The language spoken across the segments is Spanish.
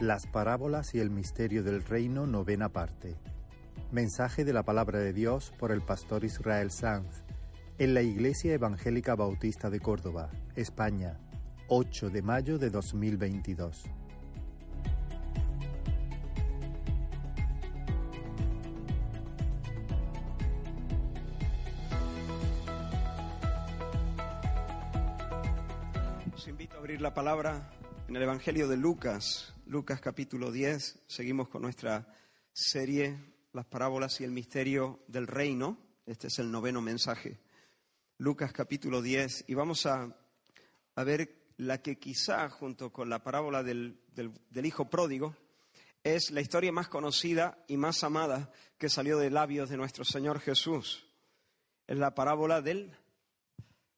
Las parábolas y el misterio del reino, novena parte. Mensaje de la palabra de Dios por el pastor Israel Sanz en la Iglesia Evangélica Bautista de Córdoba, España, 8 de mayo de 2022. Os invito a abrir la palabra en el Evangelio de Lucas, Lucas capítulo 10. Seguimos con nuestra serie Las parábolas y el misterio del reino. Este es el noveno mensaje. Lucas capítulo 10. Y vamos a, a ver la que quizá, junto con la parábola del, del, del hijo pródigo, es la historia más conocida y más amada que salió de labios de nuestro Señor Jesús. Es la parábola del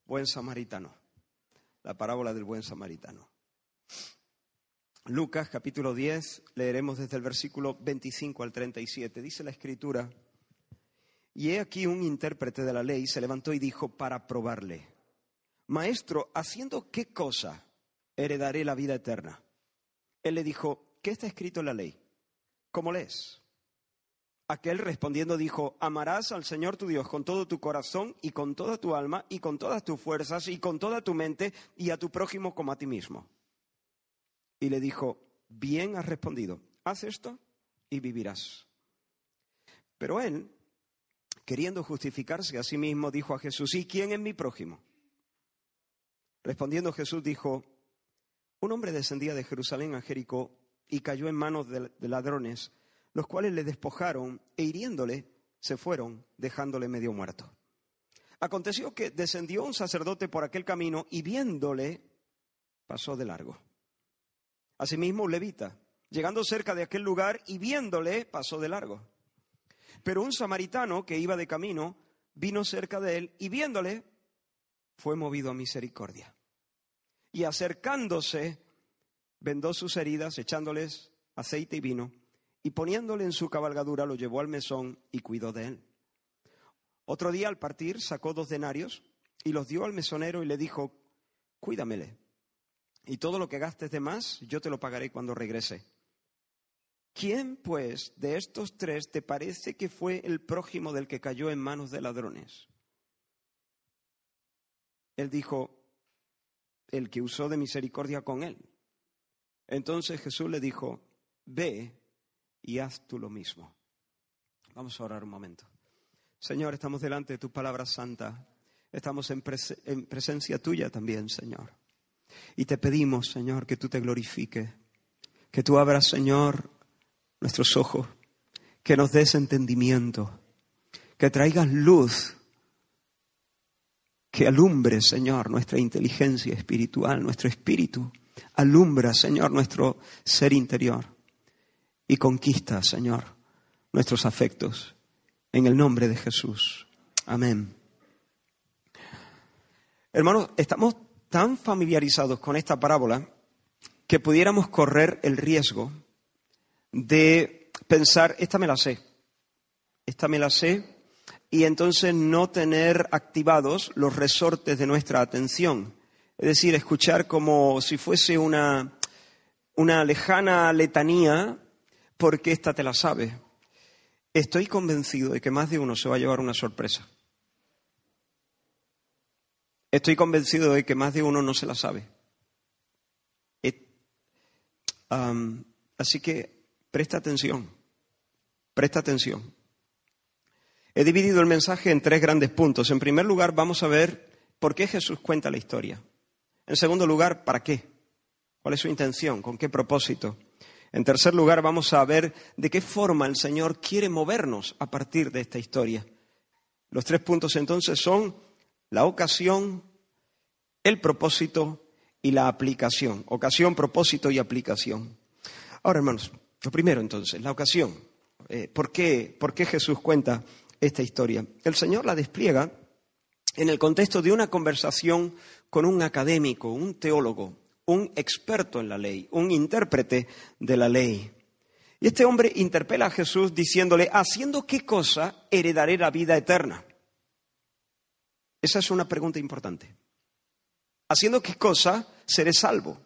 buen samaritano. La parábola del buen samaritano. Lucas capítulo 10, leeremos desde el versículo 25 al 37. Dice la escritura, y he aquí un intérprete de la ley se levantó y dijo para probarle, Maestro, ¿haciendo qué cosa heredaré la vida eterna? Él le dijo, ¿qué está escrito en la ley? ¿Cómo lees? Aquel respondiendo dijo, amarás al Señor tu Dios con todo tu corazón y con toda tu alma y con todas tus fuerzas y con toda tu mente y a tu prójimo como a ti mismo. Y le dijo, bien has respondido, haz esto y vivirás. Pero él, queriendo justificarse a sí mismo, dijo a Jesús, ¿y quién es mi prójimo? Respondiendo Jesús dijo, un hombre descendía de Jerusalén a Jericó y cayó en manos de ladrones, los cuales le despojaron e hiriéndole se fueron, dejándole medio muerto. Aconteció que descendió un sacerdote por aquel camino y viéndole pasó de largo. Asimismo, un levita, llegando cerca de aquel lugar y viéndole, pasó de largo. Pero un samaritano que iba de camino vino cerca de él y viéndole, fue movido a misericordia. Y acercándose, vendó sus heridas, echándoles aceite y vino, y poniéndole en su cabalgadura lo llevó al mesón y cuidó de él. Otro día al partir sacó dos denarios y los dio al mesonero y le dijo, cuídamele y todo lo que gastes de más, yo te lo pagaré cuando regrese. ¿Quién, pues, de estos tres te parece que fue el prójimo del que cayó en manos de ladrones? Él dijo, el que usó de misericordia con él. Entonces Jesús le dijo, ve y haz tú lo mismo. Vamos a orar un momento. Señor, estamos delante de tu palabra santa. Estamos en, en presencia tuya también, Señor. Y te pedimos, Señor, que tú te glorifiques, que tú abras, Señor, nuestros ojos, que nos des entendimiento, que traigas luz, que alumbre, Señor, nuestra inteligencia espiritual, nuestro espíritu. Alumbra, Señor, nuestro ser interior y conquista, Señor, nuestros afectos. En el nombre de Jesús. Amén. Hermanos, estamos tan familiarizados con esta parábola que pudiéramos correr el riesgo de pensar, esta me la sé, esta me la sé, y entonces no tener activados los resortes de nuestra atención. Es decir, escuchar como si fuese una, una lejana letanía, porque esta te la sabe. Estoy convencido de que más de uno se va a llevar una sorpresa. Estoy convencido de que más de uno no se la sabe. Um, así que presta atención, presta atención. He dividido el mensaje en tres grandes puntos. En primer lugar, vamos a ver por qué Jesús cuenta la historia. En segundo lugar, ¿para qué? ¿Cuál es su intención? ¿Con qué propósito? En tercer lugar, vamos a ver de qué forma el Señor quiere movernos a partir de esta historia. Los tres puntos entonces son la ocasión, el propósito y la aplicación. Ocasión, propósito y aplicación. Ahora, hermanos, lo primero entonces, la ocasión. Eh, ¿por, qué, ¿Por qué Jesús cuenta esta historia? El Señor la despliega en el contexto de una conversación con un académico, un teólogo, un experto en la ley, un intérprete de la ley. Y este hombre interpela a Jesús diciéndole, ¿haciendo qué cosa heredaré la vida eterna? Esa es una pregunta importante. ¿Haciendo qué cosa seré salvo?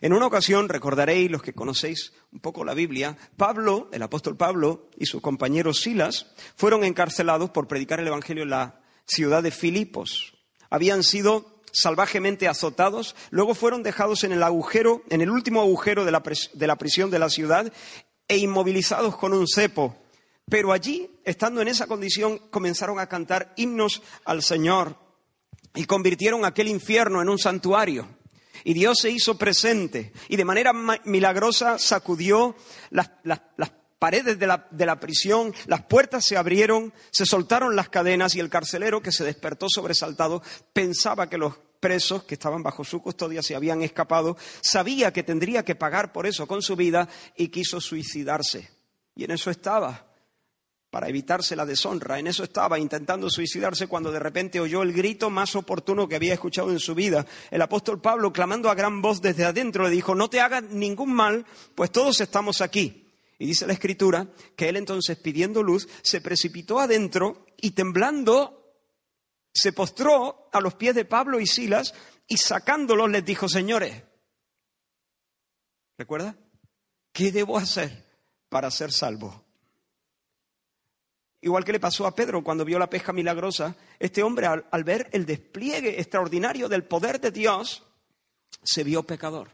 En una ocasión, recordaréis, los que conocéis un poco la Biblia, Pablo, el apóstol Pablo y sus compañeros Silas fueron encarcelados por predicar el Evangelio en la ciudad de Filipos. Habían sido salvajemente azotados, luego fueron dejados en el agujero, en el último agujero de la, de la prisión de la ciudad e inmovilizados con un cepo. Pero allí, estando en esa condición, comenzaron a cantar himnos al Señor y convirtieron aquel infierno en un santuario. Y Dios se hizo presente y de manera milagrosa sacudió las, paredes de la, prisión, las puertas se abrieron, se soltaron las cadenas y el carcelero, que se despertó sobresaltado, pensaba que los presos que estaban bajo su custodia se habían escapado, sabía que tendría que pagar por eso con su vida y quiso suicidarse. Y en eso estaba para evitarse la deshonra. En eso estaba intentando suicidarse cuando de repente oyó el grito más oportuno que había escuchado en su vida. El apóstol Pablo, clamando a gran voz desde adentro, le dijo, no te hagas ningún mal, pues todos estamos aquí. Y dice la escritura que él entonces, pidiendo luz, se precipitó adentro y temblando, se postró a los pies de Pablo y Silas y sacándolos les dijo, señores, ¿recuerda? ¿Qué debo hacer para ser salvo? Igual que le pasó a Pedro cuando vio la pesca milagrosa, este hombre al, ver el despliegue extraordinario del poder de Dios, se vio pecador.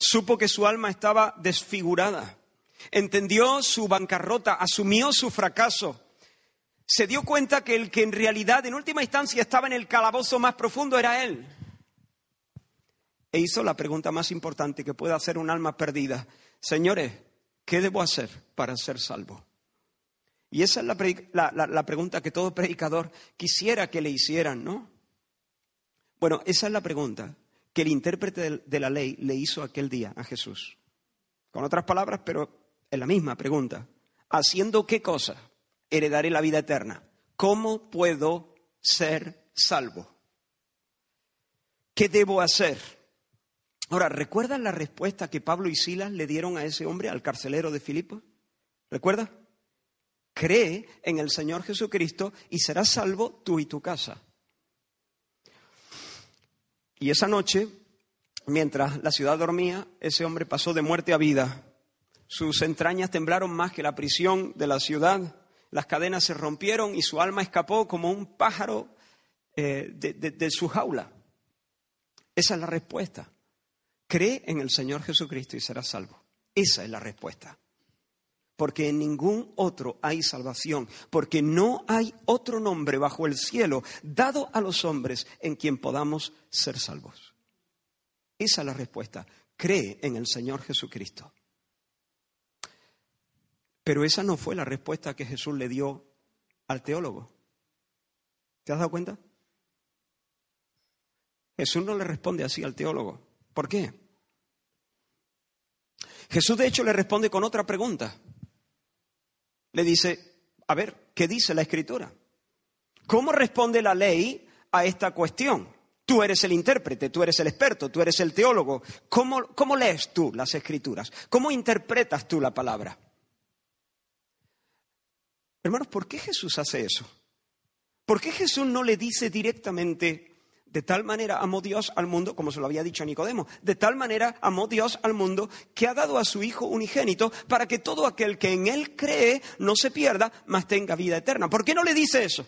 Supo que su alma estaba desfigurada, entendió su bancarrota, asumió su fracaso, se dio cuenta que el que en realidad en última instancia estaba en el calabozo más profundo era él. E hizo la pregunta más importante que puede hacer un alma perdida. Señores, ¿Qué debo hacer para ser salvo? Y esa es la, pregunta que todo predicador quisiera que le hicieran, ¿no? Bueno, esa es la pregunta que el intérprete de la ley le hizo aquel día a Jesús. Con otras palabras, pero es la misma pregunta. ¿Haciendo qué cosa heredaré la vida eterna? ¿Cómo puedo ser salvo? ¿Qué debo hacer? Ahora, ¿recuerdan la respuesta que Pablo y Silas le dieron a ese hombre, al carcelero de Filipo? ¿Recuerda? Cree en el Señor Jesucristo y serás salvo tú y tu casa. Y esa noche, mientras la ciudad dormía, ese hombre pasó de muerte a vida. Sus entrañas temblaron más que la prisión de la ciudad. Las cadenas se rompieron y su alma escapó como un pájaro eh, de su jaula. Esa es la respuesta. Cree en el Señor Jesucristo y serás salvo. Esa es la respuesta. Porque en ningún otro hay salvación, porque no hay otro nombre bajo el cielo dado a los hombres en quien podamos ser salvos. Esa es la respuesta. Cree en el Señor Jesucristo. Pero esa no fue la respuesta que Jesús le dio al teólogo. ¿Te has dado cuenta? Jesús no le responde así al teólogo. ¿Por qué? Jesús de hecho le responde con otra pregunta. Le dice, a ver, ¿qué dice la escritura? ¿Cómo responde la ley a esta cuestión? Tú eres el intérprete, tú eres el experto, tú eres el teólogo. ¿Cómo, ¿Cómo, lees tú las escrituras? ¿Cómo interpretas tú la palabra? Hermanos, ¿por qué Jesús hace eso? ¿Por qué Jesús no le dice directamente, de tal manera amó Dios al mundo, como se lo había dicho a Nicodemo, de tal manera amó Dios al mundo que ha dado a su Hijo unigénito para que todo aquel que en Él cree no se pierda, mas tenga vida eterna. ¿Por qué no le dice eso?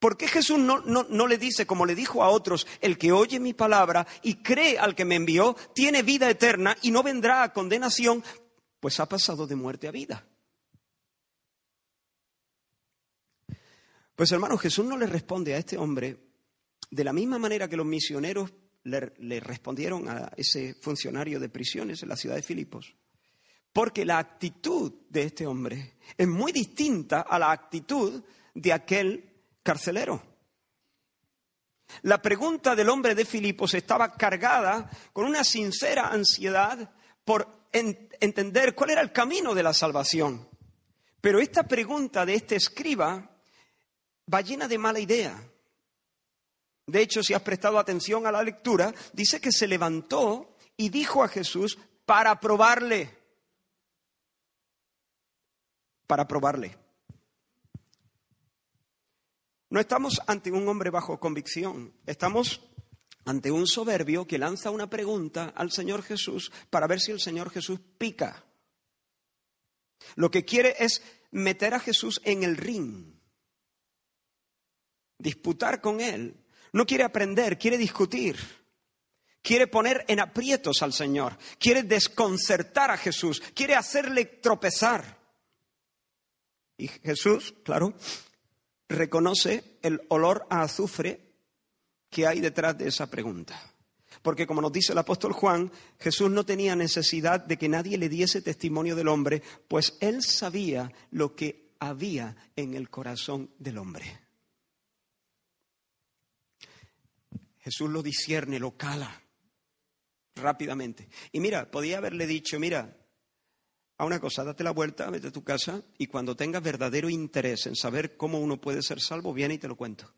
¿Por qué Jesús no, no, le dice, como le dijo a otros, el que oye mi palabra y cree al que me envió, tiene vida eterna y no vendrá a condenación, pues ha pasado de muerte a vida? Pues hermano, Jesús no le responde a este hombre de la misma manera que los misioneros le, respondieron a ese funcionario de prisiones en la ciudad de Filipos, porque la actitud de este hombre es muy distinta a la actitud de aquel carcelero. La pregunta del hombre de Filipos estaba cargada con una sincera ansiedad por entender cuál era el camino de la salvación. Pero esta pregunta de este escriba va llena de mala idea. De hecho, si has prestado atención a la lectura, dice que se levantó y dijo a Jesús para probarle. Para probarle. No estamos ante un hombre bajo convicción, estamos ante un soberbio que lanza una pregunta al Señor Jesús para ver si el Señor Jesús pica. Lo que quiere es meter a Jesús en el ring, disputar con él. No quiere aprender, quiere discutir. Quiere poner en aprietos al Señor, quiere desconcertar a Jesús, quiere hacerle tropezar. Y Jesús, claro, reconoce el olor a azufre que hay detrás de esa pregunta. Porque como nos dice el apóstol Juan, Jesús no tenía necesidad de que nadie le diese testimonio del hombre, pues él sabía lo que había en el corazón del hombre. Jesús lo discierne, lo cala rápidamente. Y mira, podía haberle dicho, mira, a una cosa, date la vuelta, vete a tu casa y cuando tengas verdadero interés en saber cómo uno puede ser salvo, viene y te lo cuento.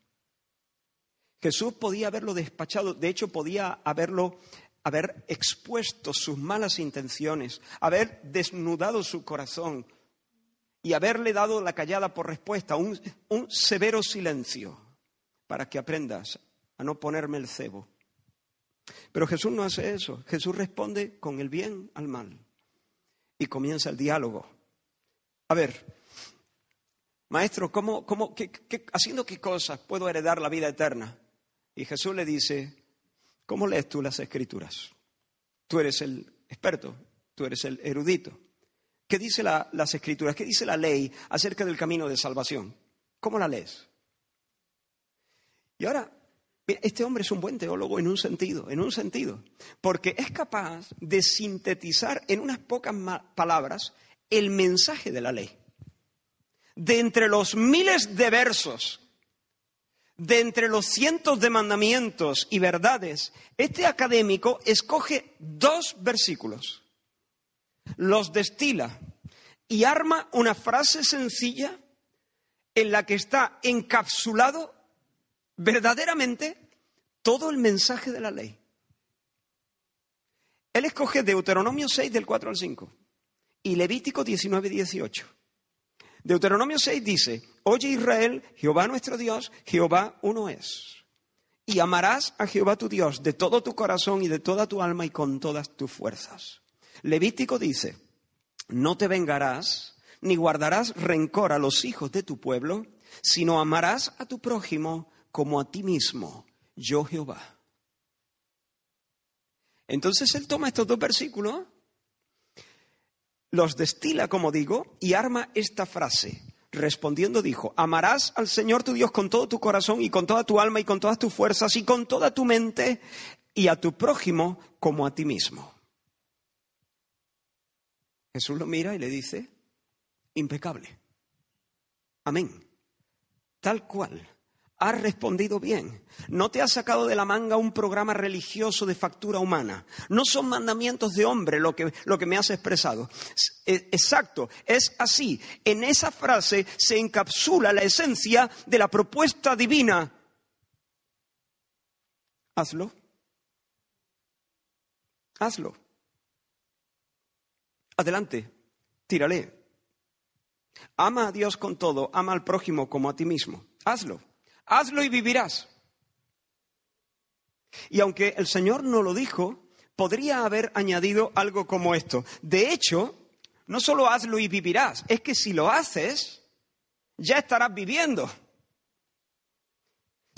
Jesús podía haberlo despachado, de hecho podía haberlo haber expuesto sus malas intenciones, haber desnudado su corazón y haberle dado la callada por respuesta, un, un severo silencio, para que aprendas a no ponerme el cebo. Pero Jesús no hace eso. Jesús responde con el bien al mal. Y comienza el diálogo. A ver, maestro, ¿cómo, cómo, haciendo qué cosas puedo heredar la vida eterna? Y Jesús le dice, ¿cómo lees tú las escrituras? Tú eres el experto, tú eres el erudito. ¿Qué dice las escrituras? ¿Qué dice la ley acerca del camino de salvación? ¿Cómo la lees? Y ahora, este hombre es un buen teólogo en un sentido, en un sentido, porque es capaz de sintetizar en unas pocas palabras el mensaje de la ley. De entre los miles de versos de entre los cientos de mandamientos y verdades, este académico escoge dos versículos, los destila y arma una frase sencilla en la que está encapsulado verdaderamente todo el mensaje de la ley. Él escoge Deuteronomio 6 del 4 al 5 y Levítico 19, 18. Deuteronomio 6 dice, Oye Israel, Jehová nuestro Dios, Jehová uno es. Y amarás a Jehová tu Dios de todo tu corazón y de toda tu alma y con todas tus fuerzas. Levítico dice, no te vengarás ni guardarás rencor a los hijos de tu pueblo, sino amarás a tu prójimo como a ti mismo, yo Jehová. Entonces él toma estos dos versículos los destila, como digo, y arma esta frase. Respondiendo dijo, amarás al Señor tu Dios con todo tu corazón y con toda tu alma y con todas tus fuerzas y con toda tu mente y a tu prójimo como a ti mismo. Jesús lo mira y le dice, impecable. Amén. Tal cual has respondido bien. No te has sacado de la manga un programa religioso de factura humana. No son mandamientos de hombre lo que, lo que me has expresado. Exacto, es así. En esa frase se encapsula la esencia de la propuesta divina. Hazlo. Hazlo. Adelante, tírale. Ama a Dios con todo, ama al prójimo como a ti mismo. Hazlo hazlo y vivirás. Y aunque el Señor no lo dijo, podría haber añadido algo como esto. De hecho, no solo hazlo y vivirás, es que si lo haces, ya estarás viviendo.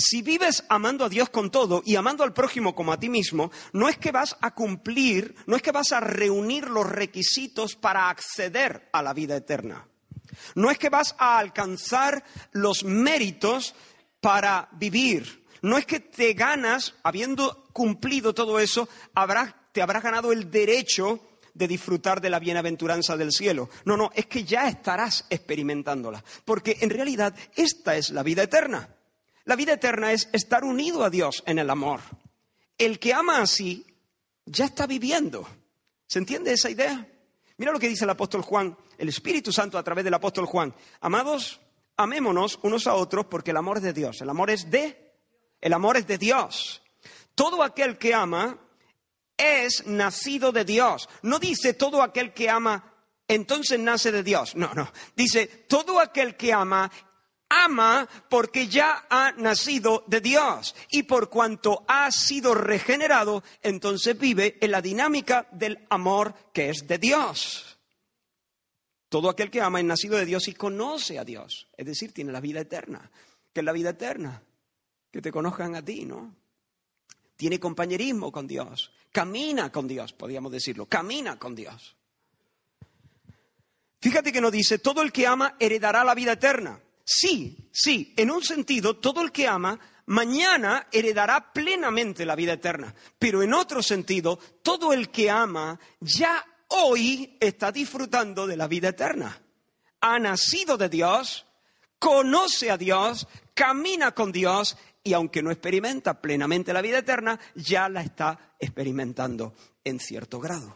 Si vives amando a Dios con todo y amando al prójimo como a ti mismo, no es que vas a cumplir, no es que vas a reunir los requisitos para acceder a la vida eterna. No es que vas a alcanzar los méritos para vivir. No es que te ganas, habiendo cumplido todo eso, te habrás ganado el derecho de disfrutar de la bienaventuranza del cielo. No, no, es que ya estarás experimentándola. Porque en realidad esta es la vida eterna. La vida eterna es estar unido a Dios en el amor. El que ama así ya está viviendo. ¿Se entiende esa idea? Mira lo que dice el apóstol Juan, el Espíritu Santo a través del apóstol Juan. Amados, amémonos unos a otros porque el amor es de Dios. El amor es de, el amor es de Dios. Todo aquel que ama es nacido de Dios. No dice todo aquel que ama entonces nace de Dios. No, no. Dice todo aquel que ama ama porque ya ha nacido de Dios y por cuanto ha sido regenerado, entonces vive en la dinámica del amor que es de Dios. Todo aquel que ama es nacido de Dios y conoce a Dios, es decir, tiene la vida eterna. ¿Qué es la vida eterna? Que te conozcan a ti, ¿no? Tiene compañerismo con Dios, camina con Dios, podríamos decirlo, camina con Dios. Fíjate que nos dice, todo el que ama heredará la vida eterna. Sí, sí, en un sentido, todo el que ama mañana heredará plenamente la vida eterna. Pero en otro sentido, todo el que ama ya hoy está disfrutando de la vida eterna. Ha nacido de Dios, conoce a Dios, camina con Dios y aunque no experimenta plenamente la vida eterna, ya la está experimentando en cierto grado.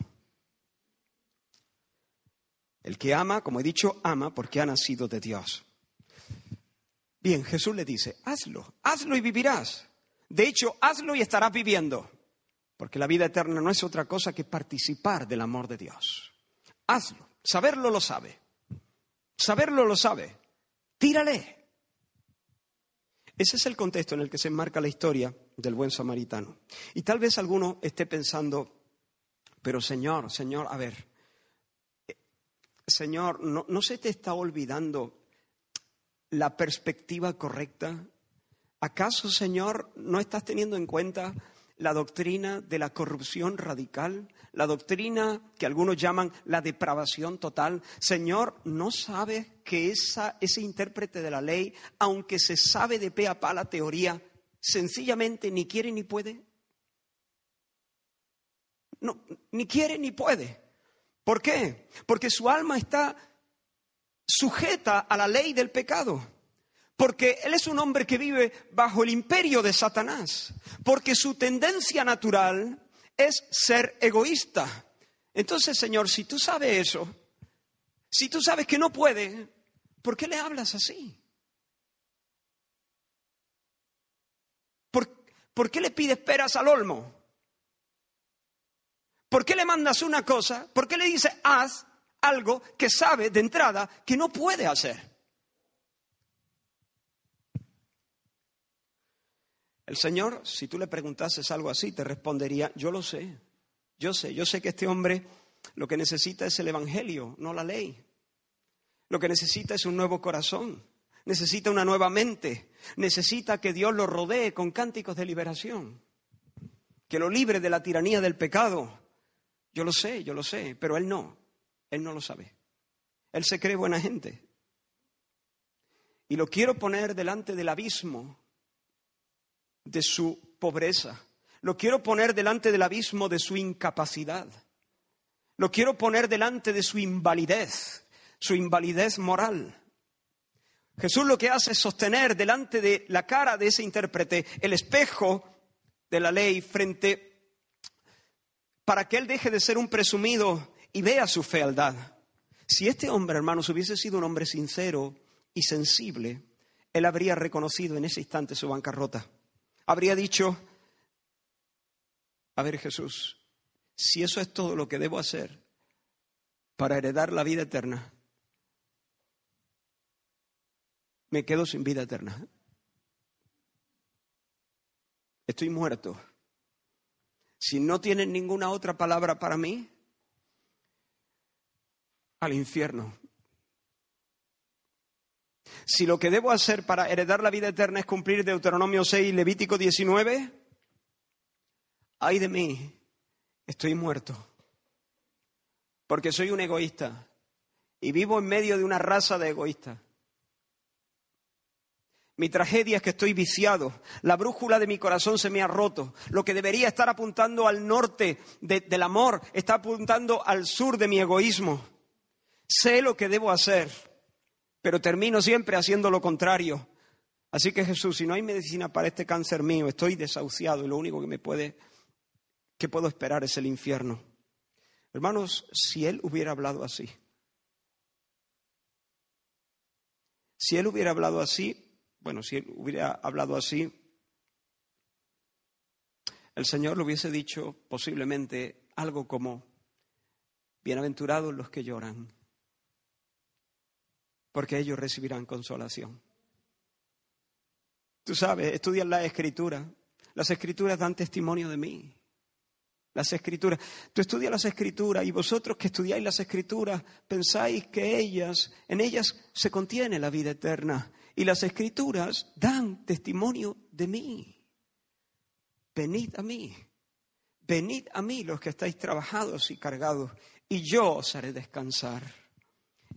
El que ama, como he dicho, ama porque ha nacido de Dios. Bien, Jesús le dice, hazlo, hazlo y vivirás. De hecho, hazlo y estarás viviendo. Porque la vida eterna no es otra cosa que participar del amor de Dios. Hazlo. Saberlo lo sabe. Saberlo lo sabe. Tírale. Ese es el contexto en el que se enmarca la historia del buen samaritano. Y tal vez alguno esté pensando, pero Señor, Señor, a ver, Señor, ¿no, ¿no se te está olvidando la perspectiva correcta? ¿Acaso, Señor, no estás teniendo en cuenta la doctrina de la corrupción radical, la doctrina que algunos llaman la depravación total. Señor, ¿no sabes que esa, ese intérprete de la ley, aunque se sabe de pe a pa la teoría, sencillamente ni quiere ni puede? No, ni quiere ni puede. ¿Por qué? Porque su alma está sujeta a la ley del pecado. Porque él es un hombre que vive bajo el imperio de Satanás. Porque su tendencia natural es ser egoísta. Entonces, Señor, si tú sabes eso, si tú sabes que no puede, ¿por qué le hablas así? ¿Por, ¿por qué le pides peras al olmo? ¿Por qué le mandas una cosa? ¿Por qué le dices haz algo que sabe de entrada que no puede hacer? El Señor, si tú le preguntases algo así, te respondería, yo lo sé, yo sé, yo sé que este hombre lo que necesita es el Evangelio, no la ley. Lo que necesita es un nuevo corazón, necesita una nueva mente, necesita que Dios lo rodee con cánticos de liberación, que lo libre de la tiranía del pecado. Yo lo sé, yo lo sé, pero él no, él no lo sabe. Él se cree buena gente. Y lo quiero poner delante del abismo de su pobreza. Lo quiero poner delante del abismo de su incapacidad. Lo quiero poner delante de su invalidez, su invalidez moral. Jesús lo que hace es sostener delante de la cara de ese intérprete el espejo de la ley frente para que él deje de ser un presumido y vea su fealdad. Si este hombre, hermanos, hubiese sido un hombre sincero y sensible, él habría reconocido en ese instante su bancarrota habría dicho, a ver Jesús, si eso es todo lo que debo hacer para heredar la vida eterna, me quedo sin vida eterna. Estoy muerto. Si no tienen ninguna otra palabra para mí, al infierno. Si lo que debo hacer para heredar la vida eterna es cumplir Deuteronomio 6 y Levítico 19, ay de mí, estoy muerto. Porque soy un egoísta y vivo en medio de una raza de egoístas. Mi tragedia es que estoy viciado. La brújula de mi corazón se me ha roto. Lo que debería estar apuntando al norte del amor está apuntando al sur de mi egoísmo. Sé lo que debo hacer pero termino siempre haciendo lo contrario. Así que Jesús, si no hay medicina para este cáncer mío, estoy desahuciado y lo único que me puede, que puedo esperar es el infierno. Hermanos, si Él hubiera hablado así, si Él hubiera hablado así, bueno, si Él hubiera hablado así, el Señor le hubiese dicho posiblemente algo como, bienaventurados los que lloran porque ellos recibirán consolación. Tú sabes, estudias la escritura. Las escrituras dan testimonio de mí. Las escrituras. Tú estudias las escrituras y vosotros que estudiáis las escrituras pensáis que ellas, en ellas se contiene la vida eterna. Y las escrituras dan testimonio de mí. Venid a mí. Venid a mí los que estáis trabajados y cargados y yo os haré descansar.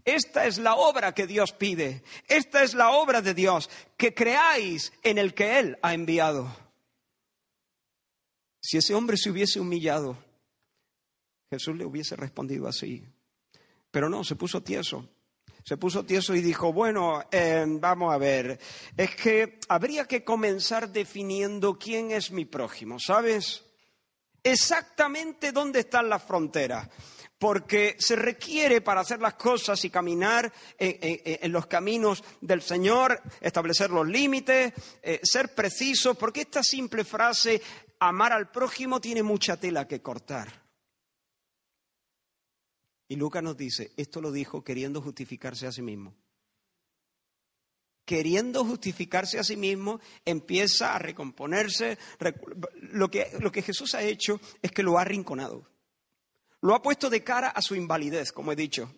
Esta es la obra que Dios pide. Esta es la obra de Dios, que creáis en el que Él ha enviado. Si ese hombre se hubiese humillado, Jesús le hubiese respondido así. Pero no, se puso tieso. Se puso tieso y dijo, bueno, eh, vamos a ver, es que habría que comenzar definiendo quién es mi prójimo, ¿sabes? Exactamente dónde están las fronteras porque se requiere para hacer las cosas y caminar en, los caminos del Señor, establecer los límites, eh, ser preciso, porque esta simple frase, amar al prójimo, tiene mucha tela que cortar. Y Lucas nos dice, esto lo dijo queriendo justificarse a sí mismo. Queriendo justificarse a sí mismo, empieza a recomponerse. Lo que, lo que Jesús ha hecho es que lo ha arrinconado. Lo ha puesto de cara a su invalidez, como he dicho.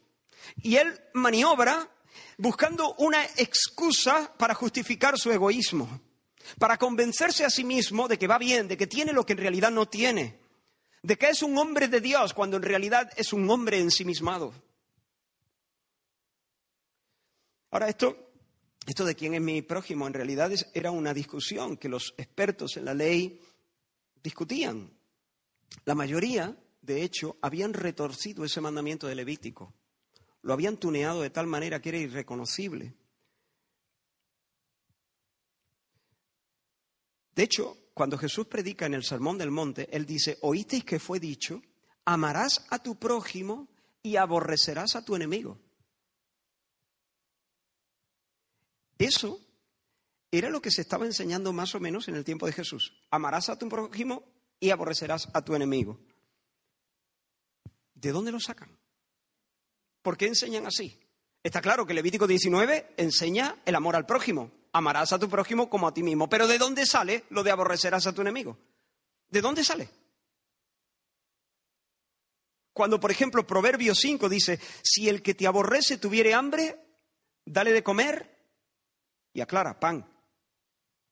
Y él maniobra buscando una excusa para justificar su egoísmo, para convencerse a sí mismo de que va bien, de que tiene lo que en realidad no tiene, de que es un hombre de Dios cuando en realidad es un hombre ensimismado. Ahora, esto, esto de quién es mi prójimo en realidad era una discusión que los expertos en la ley discutían. La mayoría de hecho, habían retorcido ese mandamiento de Levítico. Lo habían tuneado de tal manera que era irreconocible. De hecho, cuando Jesús predica en el Sermón del Monte, Él dice, oísteis que fue dicho, amarás a tu prójimo y aborrecerás a tu enemigo. Eso era lo que se estaba enseñando más o menos en el tiempo de Jesús. Amarás a tu prójimo y aborrecerás a tu enemigo. ¿De dónde lo sacan? ¿Por qué enseñan así? Está claro que Levítico 19 enseña el amor al prójimo. Amarás a tu prójimo como a ti mismo. Pero ¿de dónde sale lo de aborrecerás a tu enemigo? ¿De dónde sale? Cuando, por ejemplo, Proverbio 5 dice, si el que te aborrece tuviere hambre, dale de comer y aclara, pan.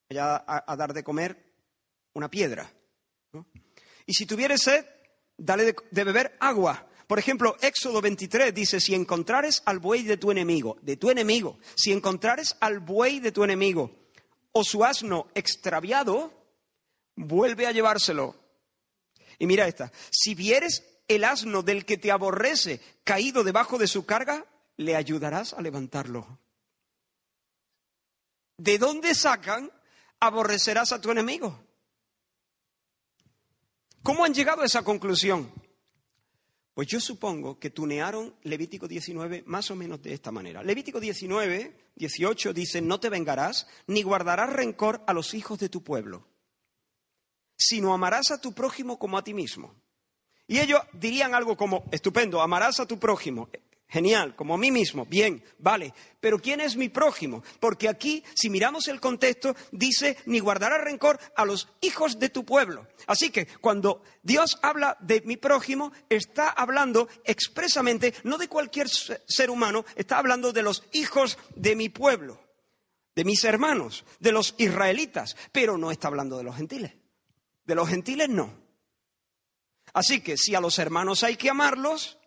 Vaya a, dar de comer una piedra. Y si tuviere sed, dale de, beber agua. Por ejemplo, Éxodo 23 dice, si encontrares al buey de tu enemigo, de tu enemigo, si encontrares al buey de tu enemigo o su asno extraviado, vuelve a llevárselo. Y mira esta, si vieres el asno del que te aborrece caído debajo de su carga, le ayudarás a levantarlo. ¿De dónde sacan aborrecerás a tu enemigo? ¿Cómo han llegado a esa conclusión? Pues yo supongo que tunearon Levítico 19 más o menos de esta manera. Levítico 19, 18 dice, no te vengarás ni guardarás rencor a los hijos de tu pueblo, sino amarás a tu prójimo como a ti mismo. Y ellos dirían algo como, estupendo, amarás a tu prójimo. Genial, como a mí mismo, bien, vale. Pero ¿quién es mi prójimo? Porque aquí, si miramos el contexto, dice, ni guardará rencor a los hijos de tu pueblo. Así que cuando Dios habla de mi prójimo, está hablando expresamente, no de cualquier ser humano, está hablando de los hijos de mi pueblo, de mis hermanos, de los israelitas, pero no está hablando de los gentiles. De los gentiles no. Así que si a los hermanos hay que amarlos,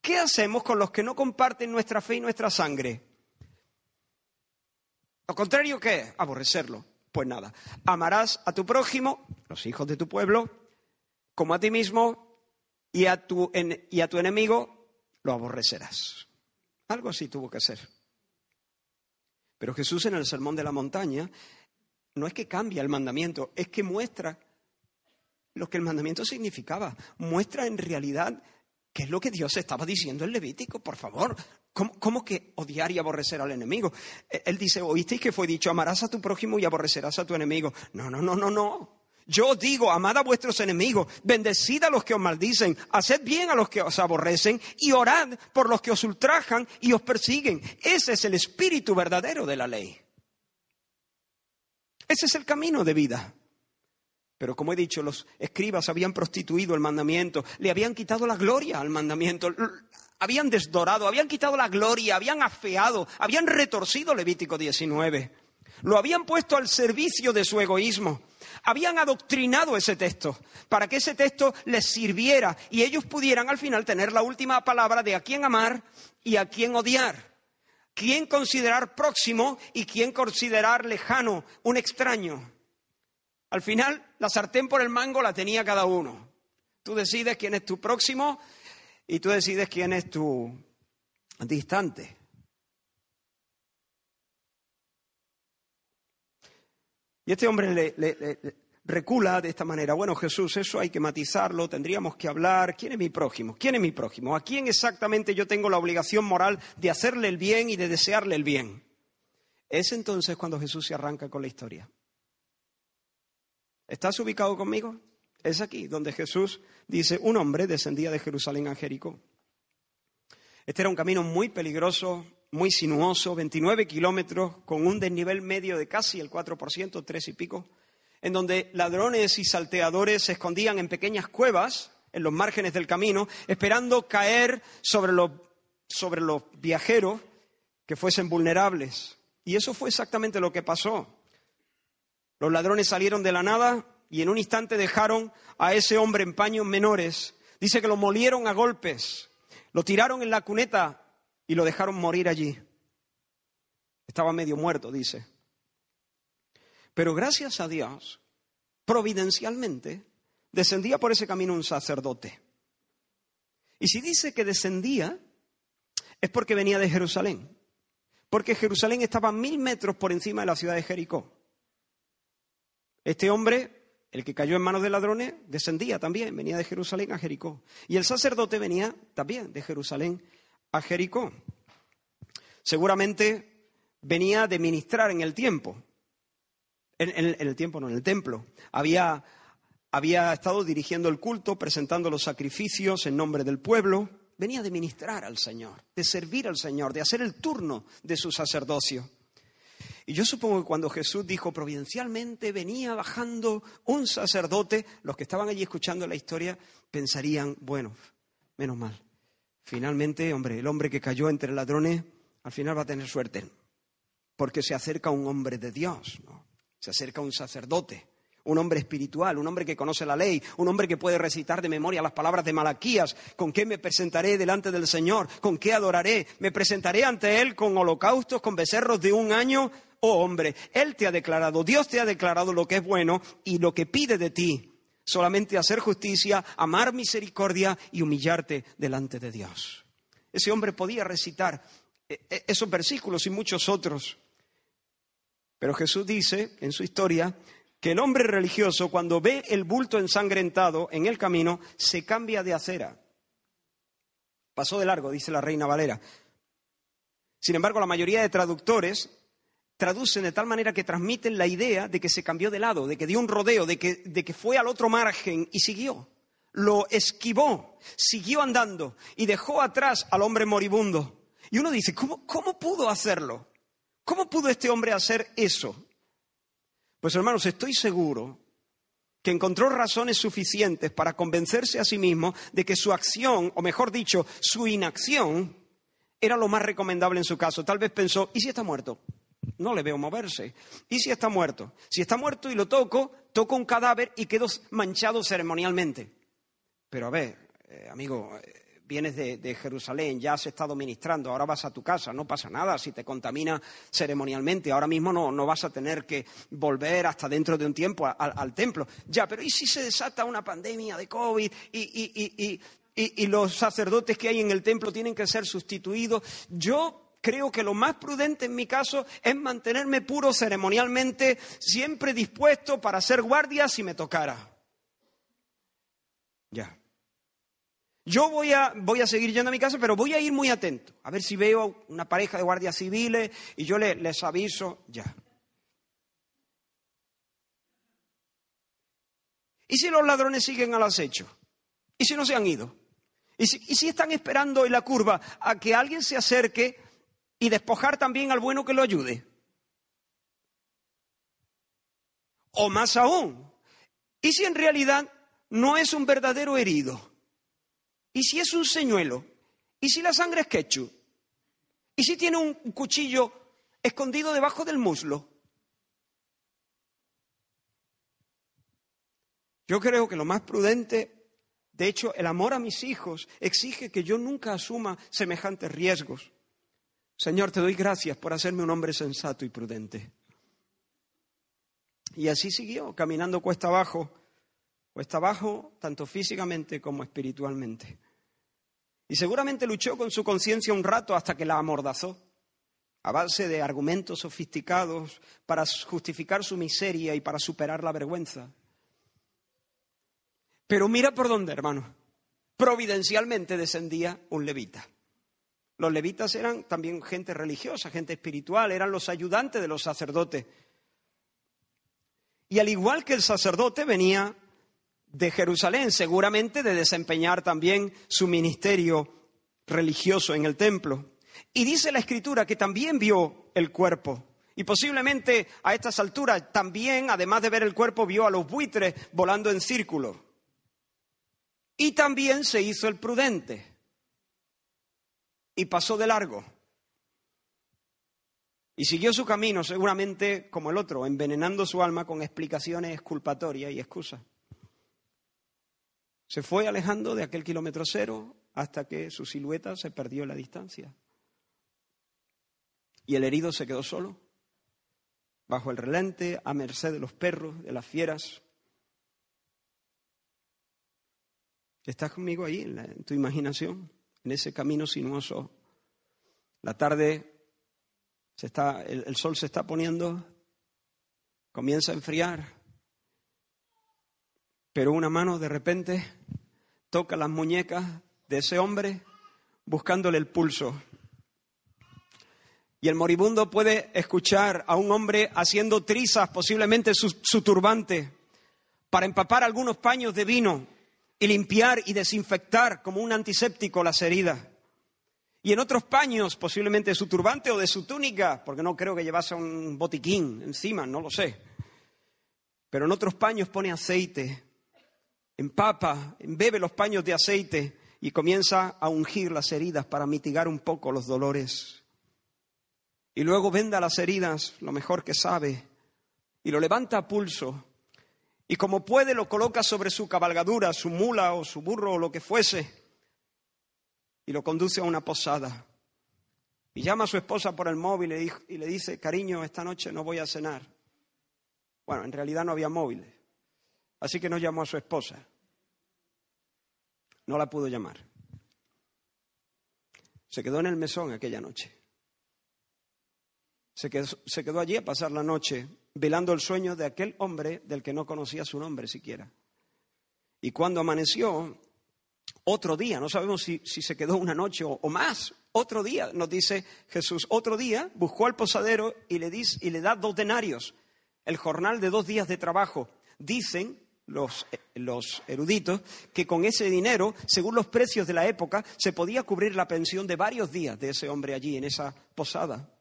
¿Qué hacemos con los que no comparten nuestra fe y nuestra sangre? Lo contrario, ¿qué es? Aborrecerlo. Pues nada, amarás a tu prójimo, los hijos de tu pueblo, como a ti mismo, y a tu, y a tu enemigo lo aborrecerás. Algo así tuvo que ser. Pero Jesús en el Sermón de la Montaña no es que cambia el mandamiento, es que muestra lo que el mandamiento significaba. Muestra en realidad ¿Qué es lo que Dios estaba diciendo en Levítico? Por favor, ¿cómo, que odiar y aborrecer al enemigo? E, él dice, oísteis que fue dicho, amarás a tu prójimo y aborrecerás a tu enemigo. No, no, no, no, no. Yo digo, amad a vuestros enemigos, bendecid a los que os maldicen, haced bien a los que os aborrecen y orad por los que os ultrajan y os persiguen. Ese es el espíritu verdadero de la ley. Ese es el camino de vida. Pero como he dicho, los escribas habían prostituido el mandamiento, le habían quitado la gloria al mandamiento, habían desdorado, habían quitado la gloria, habían afeado, habían retorcido Levítico 19. Lo habían puesto al servicio de su egoísmo. Habían adoctrinado ese texto para que ese texto les sirviera y ellos pudieran al final tener la última palabra de a quién amar y a quién odiar. Quién considerar próximo y quién considerar lejano, un extraño. Al final, la sartén por el mango la tenía cada uno. Tú decides quién es tu próximo y tú decides quién es tu distante. Y este hombre le, recula de esta manera. Bueno, Jesús, eso hay que matizarlo, tendríamos que hablar. ¿Quién es mi prójimo? ¿Quién es mi prójimo? ¿A quién exactamente yo tengo la obligación moral de hacerle el bien y de desearle el bien? Es entonces cuando Jesús se arranca con la historia. ¿Estás ubicado conmigo? Es aquí donde Jesús dice, un hombre descendía de Jerusalén a Jericó. Este era un camino muy peligroso, muy sinuoso, 29 kilómetros, con un desnivel medio de casi el 4%, tres y pico, en donde ladrones y salteadores se escondían en pequeñas cuevas en los márgenes del camino, esperando caer sobre los, sobre los viajeros que fuesen vulnerables. Y eso fue exactamente lo que pasó. Los ladrones salieron de la nada y en un instante dejaron a ese hombre en paños menores. Dice que lo molieron a golpes, lo tiraron en la cuneta y lo dejaron morir allí. Estaba medio muerto, dice. Pero gracias a Dios, providencialmente, descendía por ese camino un sacerdote. Y si dice que descendía, es porque venía de Jerusalén. Porque Jerusalén estaba mil metros por encima de la ciudad de Jericó. Este hombre, el que cayó en manos de ladrones, descendía también, venía de Jerusalén a Jericó. Y el sacerdote venía también de Jerusalén a Jericó. Seguramente venía de ministrar en el tiempo. En, el tiempo, no, en el templo. Había, había estado dirigiendo el culto, presentando los sacrificios en nombre del pueblo. Venía de ministrar al Señor, de servir al Señor, de hacer el turno de su sacerdocio. Y yo supongo que cuando Jesús dijo providencialmente venía bajando un sacerdote, los que estaban allí escuchando la historia pensarían, bueno, menos mal. Finalmente, hombre, el hombre que cayó entre ladrones, al final va a tener suerte, porque se acerca un hombre de Dios, se acerca un sacerdote, un hombre espiritual, un hombre que conoce la ley, un hombre que puede recitar de memoria las palabras de Malaquías, con qué me presentaré delante del Señor, con qué adoraré, me presentaré ante Él con holocaustos, con becerros de un año, oh hombre, Él te ha declarado, Dios te ha declarado lo que es bueno y lo que pide de ti, solamente hacer justicia, amar misericordia y humillarte delante de Dios. Ese hombre podía recitar eh, eh, esos versículos y muchos otros. Pero Jesús dice en su historia que el hombre religioso cuando ve el bulto ensangrentado en el camino se cambia de acera. Pasó de largo, dice la reina Valera. Sin embargo, la mayoría de traductores traducen de tal manera que transmiten la idea de que se cambió de lado, de que dio un rodeo, de que, de que fue al otro margen y siguió. Lo esquivó, siguió andando y dejó atrás al hombre moribundo. Y uno dice, ¿cómo, cómo pudo hacerlo? ¿Cómo pudo este hombre hacer eso? Pues hermanos, estoy seguro que encontró razones suficientes para convencerse a sí mismo de que su acción, o mejor dicho, su inacción, era lo más recomendable en su caso. Tal vez pensó, ¿y si está muerto? No le veo moverse. ¿Y si está muerto? Si está muerto y lo toco, toco un cadáver y quedo manchado ceremonialmente. Pero a ver, eh, amigo, eh, vienes de, Jerusalén, ya has estado ministrando, ahora vas a tu casa, no pasa nada si te contamina ceremonialmente, ahora mismo no, no vas a tener que volver hasta dentro de un tiempo al templo. Ya, pero ¿y si se desata una pandemia de COVID y, y los sacerdotes que hay en el templo tienen que ser sustituidos? Yo creo que lo más prudente en mi caso es mantenerme puro ceremonialmente, siempre dispuesto para hacer guardia si me tocara. Ya. Yo voy a, voy a seguir yendo a mi casa, pero voy a ir muy atento, a ver si veo una pareja de guardias civiles y yo les, aviso, ya. ¿Y si los ladrones siguen al acecho? ¿Y si no se han ido? ¿Y si, ¿Y si están esperando en la curva a que alguien se acerque y despojar también al bueno que lo ayude. O más aún, ¿y si en realidad no es un verdadero herido? ¿Y si es un señuelo? ¿Y si la sangre es ketchup? ¿Y si tiene un cuchillo escondido debajo del muslo? Yo creo que lo más prudente, de hecho, el amor a mis hijos exige que yo nunca asuma semejantes riesgos. Señor, te doy gracias por hacerme un hombre sensato y prudente. Y así siguió, caminando cuesta abajo, cuesta abajo, tanto físicamente como espiritualmente. Y seguramente luchó con su conciencia un rato hasta que la amordazó, a base de argumentos sofisticados para justificar su miseria y para superar la vergüenza. Pero mira por dónde, hermano. Providencialmente descendía un levita. Los levitas eran también gente religiosa, gente espiritual, eran los ayudantes de los sacerdotes. Y al igual que el sacerdote venía de Jerusalén, seguramente de desempeñar también su ministerio religioso en el templo. Y dice la escritura que también vio el cuerpo. Y posiblemente a estas alturas también, además de ver el cuerpo, vio a los buitres volando en círculo. Y también se hizo el prudente. Y pasó de largo. Y siguió su camino, seguramente como el otro, envenenando su alma con explicaciones exculpatorias y excusas. Se fue alejando de aquel kilómetro cero hasta que su silueta se perdió en la distancia. Y el herido se quedó solo, bajo el relente, a merced de los perros, de las fieras. ¿Estás conmigo ahí, en, tu imaginación, en ese camino sinuoso? La tarde, se está, el sol se está poniendo, comienza a enfriar, pero una mano de repente toca las muñecas de ese hombre buscándole el pulso. Y el moribundo puede escuchar a un hombre haciendo trizas, posiblemente su, su, turbante, para empapar algunos paños de vino y limpiar y desinfectar como un antiséptico las heridas. Y en otros paños, posiblemente de su turbante o de su túnica, porque no creo que llevase un botiquín encima, no lo sé. Pero en otros paños pone aceite empapa, embebe los paños de aceite y comienza a ungir las heridas para mitigar un poco los dolores. Y luego venda las heridas lo mejor que sabe y lo levanta a pulso y como puede lo coloca sobre su cabalgadura, su mula o su burro o lo que fuese y lo conduce a una posada. Y llama a su esposa por el móvil y le dice, cariño, esta noche no voy a cenar. Bueno, en realidad no había móviles. Así que no llamó a su esposa. No la pudo llamar. Se quedó en el mesón aquella noche. Se quedó, se quedó, allí a pasar la noche velando el sueño de aquel hombre del que no conocía su nombre siquiera. Y cuando amaneció, otro día, no sabemos si, se quedó una noche o, más, otro día, nos dice Jesús, otro día buscó al posadero y le, dice, y le da dos denarios, el jornal de dos días de trabajo. Dicen los, los, eruditos que con ese dinero, según los precios de la época, se podía cubrir la pensión de varios días de ese hombre allí, en esa posada.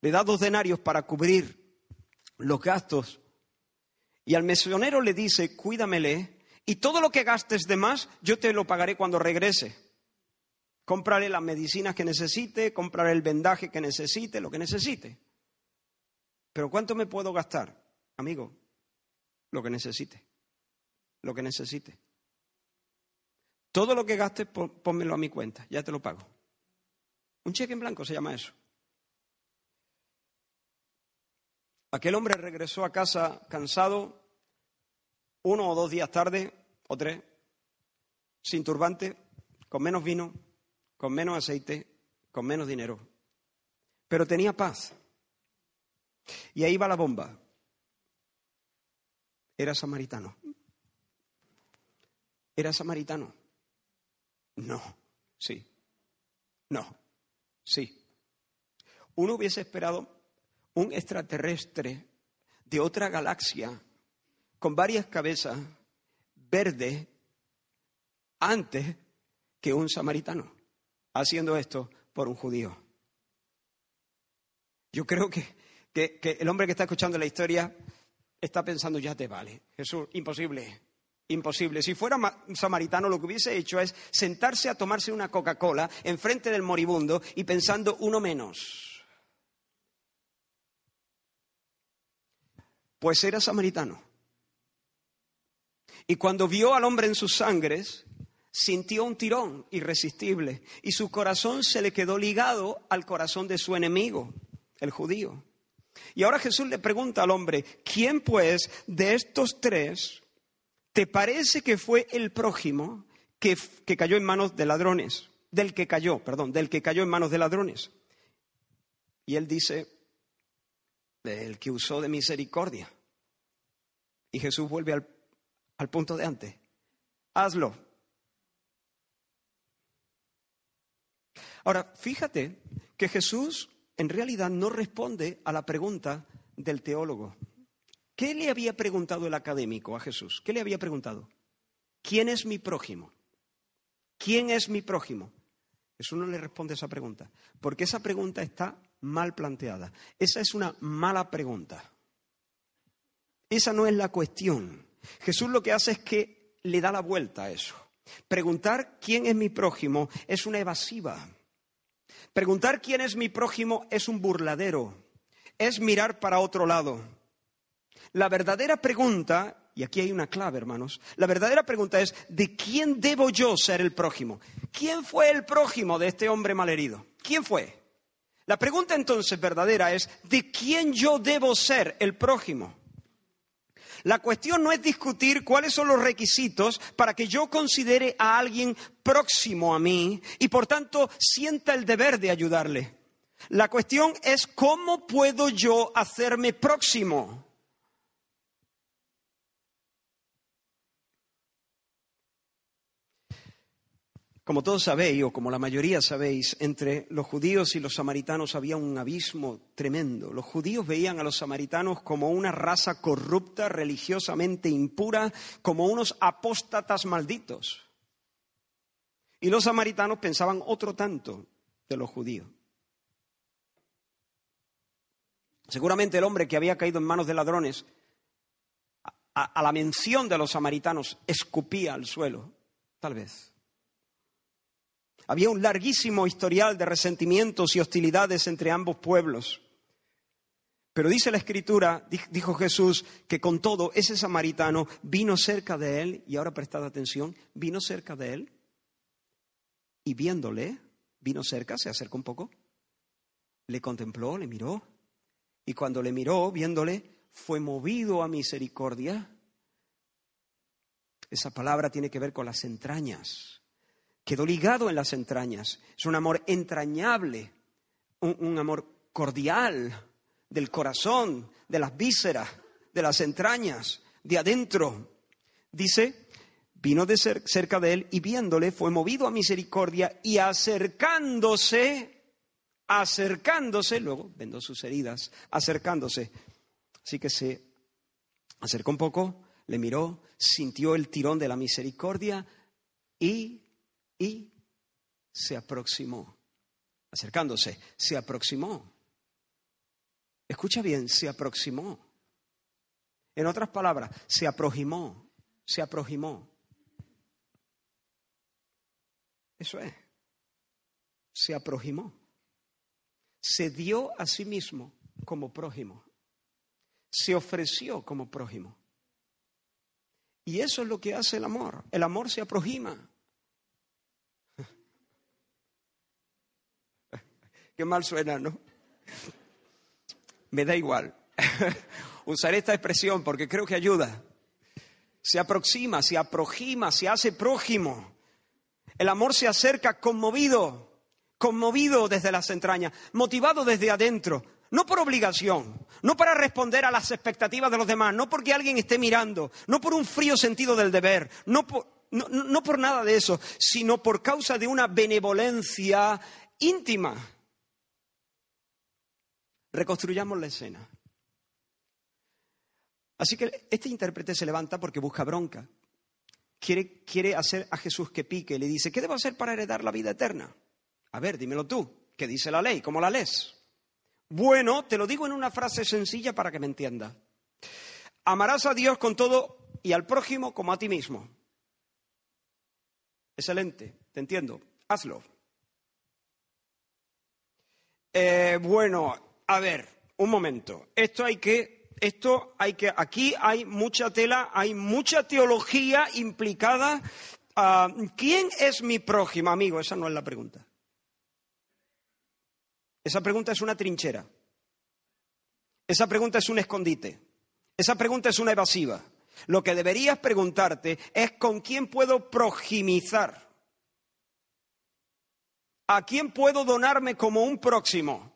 Le da dos denarios para cubrir los gastos. Y al mesonero le dice, cuídamele, y todo lo que gastes de más, yo te lo pagaré cuando regrese. Compraré las medicinas que necesite, compraré el vendaje que necesite, lo que necesite. Pero ¿cuánto me puedo gastar? Amigo, lo que necesite. Lo que necesite. Todo lo que gastes, pónmelo a mi cuenta, ya te lo pago. Un cheque en blanco se llama eso. Aquel hombre regresó a casa cansado, uno o dos días tarde, o tres, sin turbante, con menos vino, con menos aceite, con menos dinero. Pero tenía paz. Y ahí va la bomba era samaritano. ¿Era samaritano? No, sí. No, sí. Uno hubiese esperado un extraterrestre de otra galaxia con varias cabezas verdes antes que un samaritano, haciendo esto por un judío. Yo creo que, que, que el hombre que está escuchando la historia está pensando, ya te vale. Jesús, imposible, imposible. Si fuera samaritano, lo que hubiese hecho es sentarse a tomarse una Coca-Cola enfrente del moribundo y pensando uno menos. Pues era samaritano. Y cuando vio al hombre en sus sangres, sintió un tirón irresistible y su corazón se le quedó ligado al corazón de su enemigo, el judío. Y ahora Jesús le pregunta al hombre, ¿quién pues de estos tres te parece que fue el prójimo que, que cayó en manos de ladrones? Del que cayó, perdón, del que cayó en manos de ladrones. Y él dice, del que usó de misericordia. Y Jesús vuelve al, al punto de antes. Hazlo. Ahora, fíjate que Jesús en realidad no responde a la pregunta del teólogo. ¿Qué le había preguntado el académico a Jesús? ¿Qué le había preguntado? ¿Quién es mi prójimo? ¿Quién es mi prójimo? Jesús no le responde esa pregunta, porque esa pregunta está mal planteada. Esa es una mala pregunta. Esa no es la cuestión. Jesús lo que hace es que le da la vuelta a eso. Preguntar quién es mi prójimo es una evasiva. Preguntar quién es mi prójimo es un burladero, es mirar para otro lado. La verdadera pregunta, y aquí hay una clave, hermanos, la verdadera pregunta es, ¿de quién debo yo ser el prójimo? ¿Quién fue el prójimo de este hombre malherido? ¿Quién fue? La pregunta entonces verdadera es, ¿de quién yo debo ser el prójimo? La cuestión no es discutir cuáles son los requisitos para que yo considere a alguien próximo a mí y por tanto sienta el deber de ayudarle. La cuestión es cómo puedo yo hacerme próximo. Como todos sabéis, o como la mayoría sabéis, entre los judíos y los samaritanos había un abismo tremendo. Los judíos veían a los samaritanos como una raza corrupta, religiosamente impura, como unos apóstatas malditos. Y los samaritanos pensaban otro tanto de los judíos. Seguramente el hombre que había caído en manos de ladrones, a, la mención de los samaritanos, escupía al suelo, tal vez. Había un larguísimo historial de resentimientos y hostilidades entre ambos pueblos. Pero dice la escritura, dijo Jesús, que con todo ese samaritano vino cerca de él, y ahora prestad atención, vino cerca de él, y viéndole, vino cerca, se acercó un poco, le contempló, le miró, y cuando le miró, viéndole, fue movido a misericordia. Esa palabra tiene que ver con las entrañas quedó ligado en las entrañas. Es un amor entrañable, un, amor cordial del corazón, de las vísceras, de las entrañas, de adentro. Dice, vino de cerca de él y viéndole fue movido a misericordia y acercándose, acercándose, luego vendó sus heridas, acercándose. Así que se acercó un poco, le miró, sintió el tirón de la misericordia y y se aproximó. Acercándose, se aproximó. Escucha bien, se aproximó. En otras palabras, se aproximó, se aproximó. Eso es. Se aproximó. Se dio a sí mismo como prójimo. Se ofreció como prójimo. Y eso es lo que hace el amor. El amor se aproxima. Qué mal suena, ¿no? Me da igual. Usaré esta expresión porque creo que ayuda. Se aproxima, se aproxima, se hace prójimo. El amor se acerca conmovido, conmovido desde las entrañas, motivado desde adentro, no por obligación, no para responder a las expectativas de los demás, no porque alguien esté mirando, no por un frío sentido del deber, no por, no por nada de eso, sino por causa de una benevolencia íntima Reconstruyamos la escena. Así que este intérprete se levanta porque busca bronca. Quiere, quiere hacer a Jesús que pique. Le dice, ¿qué debo hacer para heredar la vida eterna? A ver, dímelo tú. ¿Qué dice la ley? ¿Cómo la lees? Bueno, te lo digo en una frase sencilla para que me entiendas. Amarás a Dios con todo y al prójimo como a ti mismo. Excelente, te entiendo. Hazlo. Eh, bueno, a ver, un momento. Esto hay que, esto hay que, aquí hay mucha tela, hay mucha teología implicada. Ah, ¿Quién es mi prójimo, amigo? Esa no es la pregunta. Esa pregunta es una trinchera. Esa pregunta es un escondite. Esa pregunta es una evasiva. Lo que deberías preguntarte es con quién puedo projimizar. ¿A quién puedo donarme como un próximo?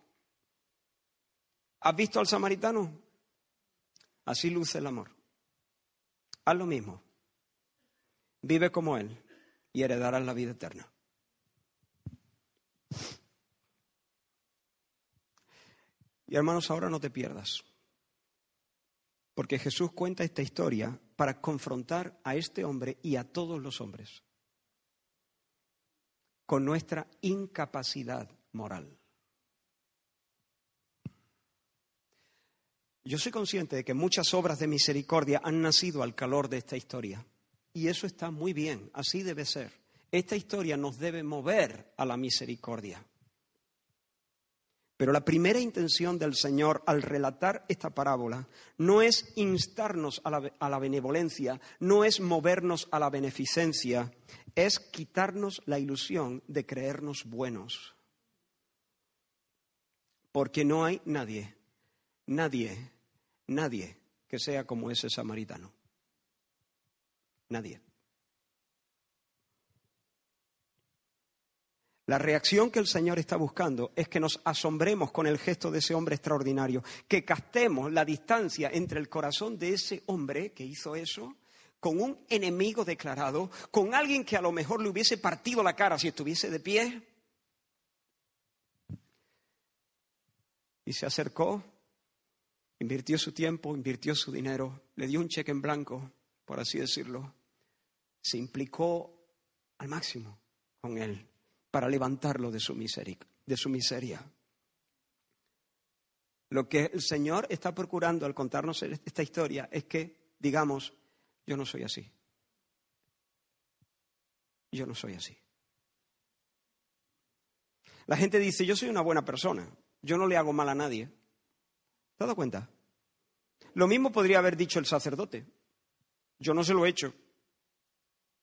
¿Has visto al samaritano? Así luce el amor. Haz lo mismo. Vive como Él y heredarás la vida eterna. Y hermanos, ahora no te pierdas. Porque Jesús cuenta esta historia para confrontar a este hombre y a todos los hombres con nuestra incapacidad moral. Yo soy consciente de que muchas obras de misericordia han nacido al calor de esta historia. Y eso está muy bien, así debe ser. Esta historia nos debe mover a la misericordia. Pero la primera intención del Señor al relatar esta parábola no es instarnos a la, benevolencia, no es movernos a la beneficencia, es quitarnos la ilusión de creernos buenos. Porque no hay nadie, nadie, nadie que sea como ese samaritano. Nadie. La reacción que el Señor está buscando es que nos asombremos con el gesto de ese hombre extraordinario, que castemos la distancia entre el corazón de ese hombre que hizo eso con un enemigo declarado, con alguien que a lo mejor le hubiese partido la cara si estuviese de pie. Y se acercó, invirtió su tiempo, invirtió su dinero, le dio un cheque en blanco, por así decirlo. Se implicó al máximo con él para levantarlo de su miseria. De su miseria. Lo que el Señor está procurando al contarnos esta historia es que digamos, yo no soy así. Yo no soy así. La gente dice, yo soy una buena persona, yo no le hago mal a nadie. ¿Te has dado cuenta? Lo mismo podría haber dicho el sacerdote. Yo no se lo he hecho.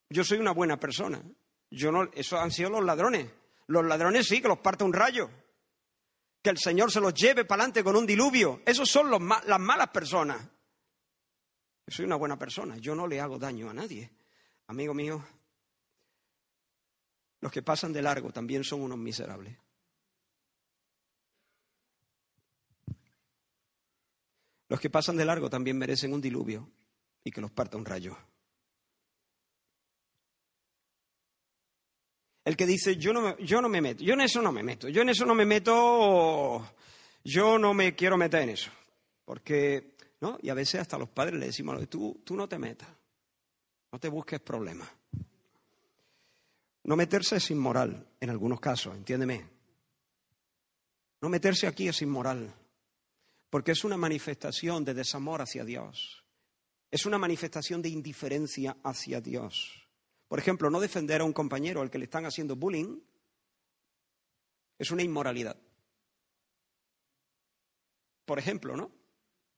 Yo soy una buena persona. Yo no, esos han sido los ladrones. Los ladrones sí, que los parte un rayo. Que el Señor se los lleve para adelante con un diluvio. Esos son los, las malas personas. Yo soy una buena persona. Yo no le hago daño a nadie. Amigo mío, los que pasan de largo también son unos miserables. Los que pasan de largo también merecen un diluvio y que los parta un rayo. El que dice, yo no, me, yo no me meto, yo en eso no me meto, yo en eso no me meto, yo no me quiero meter en eso. Porque, ¿no? Y a veces hasta los padres le decimos, tú, tú no te metas, no te busques problemas. No meterse es inmoral, en algunos casos, entiéndeme. No meterse aquí es inmoral, porque es una manifestación de desamor hacia Dios. Es una manifestación de indiferencia hacia Dios. Por ejemplo, no defender a un compañero al que le están haciendo bullying es una inmoralidad. Por ejemplo, ¿no?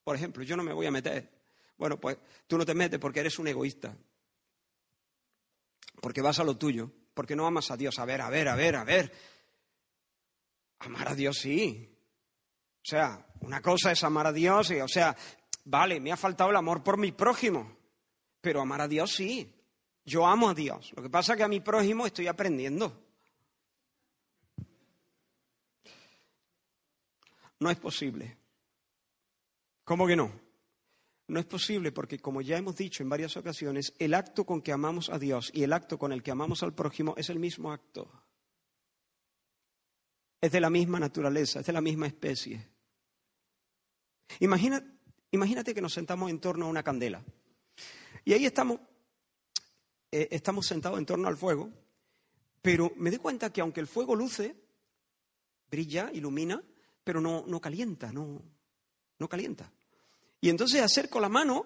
Por ejemplo, yo no me voy a meter. Bueno, pues tú no te metes porque eres un egoísta. Porque vas a lo tuyo. Porque no amas a Dios. A ver, a ver, a ver, a ver. Amar a Dios sí. O sea, una cosa es amar a Dios y, o sea, vale, me ha faltado el amor por mi prójimo. Pero amar a Dios sí. Yo amo a Dios. Lo que pasa es que a mi prójimo estoy aprendiendo. No es posible. ¿Cómo que no? No es posible porque, como ya hemos dicho en varias ocasiones, el acto con que amamos a Dios y el acto con el que amamos al prójimo es el mismo acto. Es de la misma naturaleza, es de la misma especie. Imagínate que nos sentamos en torno a una candela. Y ahí estamos eh, estamos sentados en torno al fuego, pero me doy cuenta que aunque el fuego luce, brilla, ilumina, pero no, no calienta, no, no calienta. Y entonces acerco la mano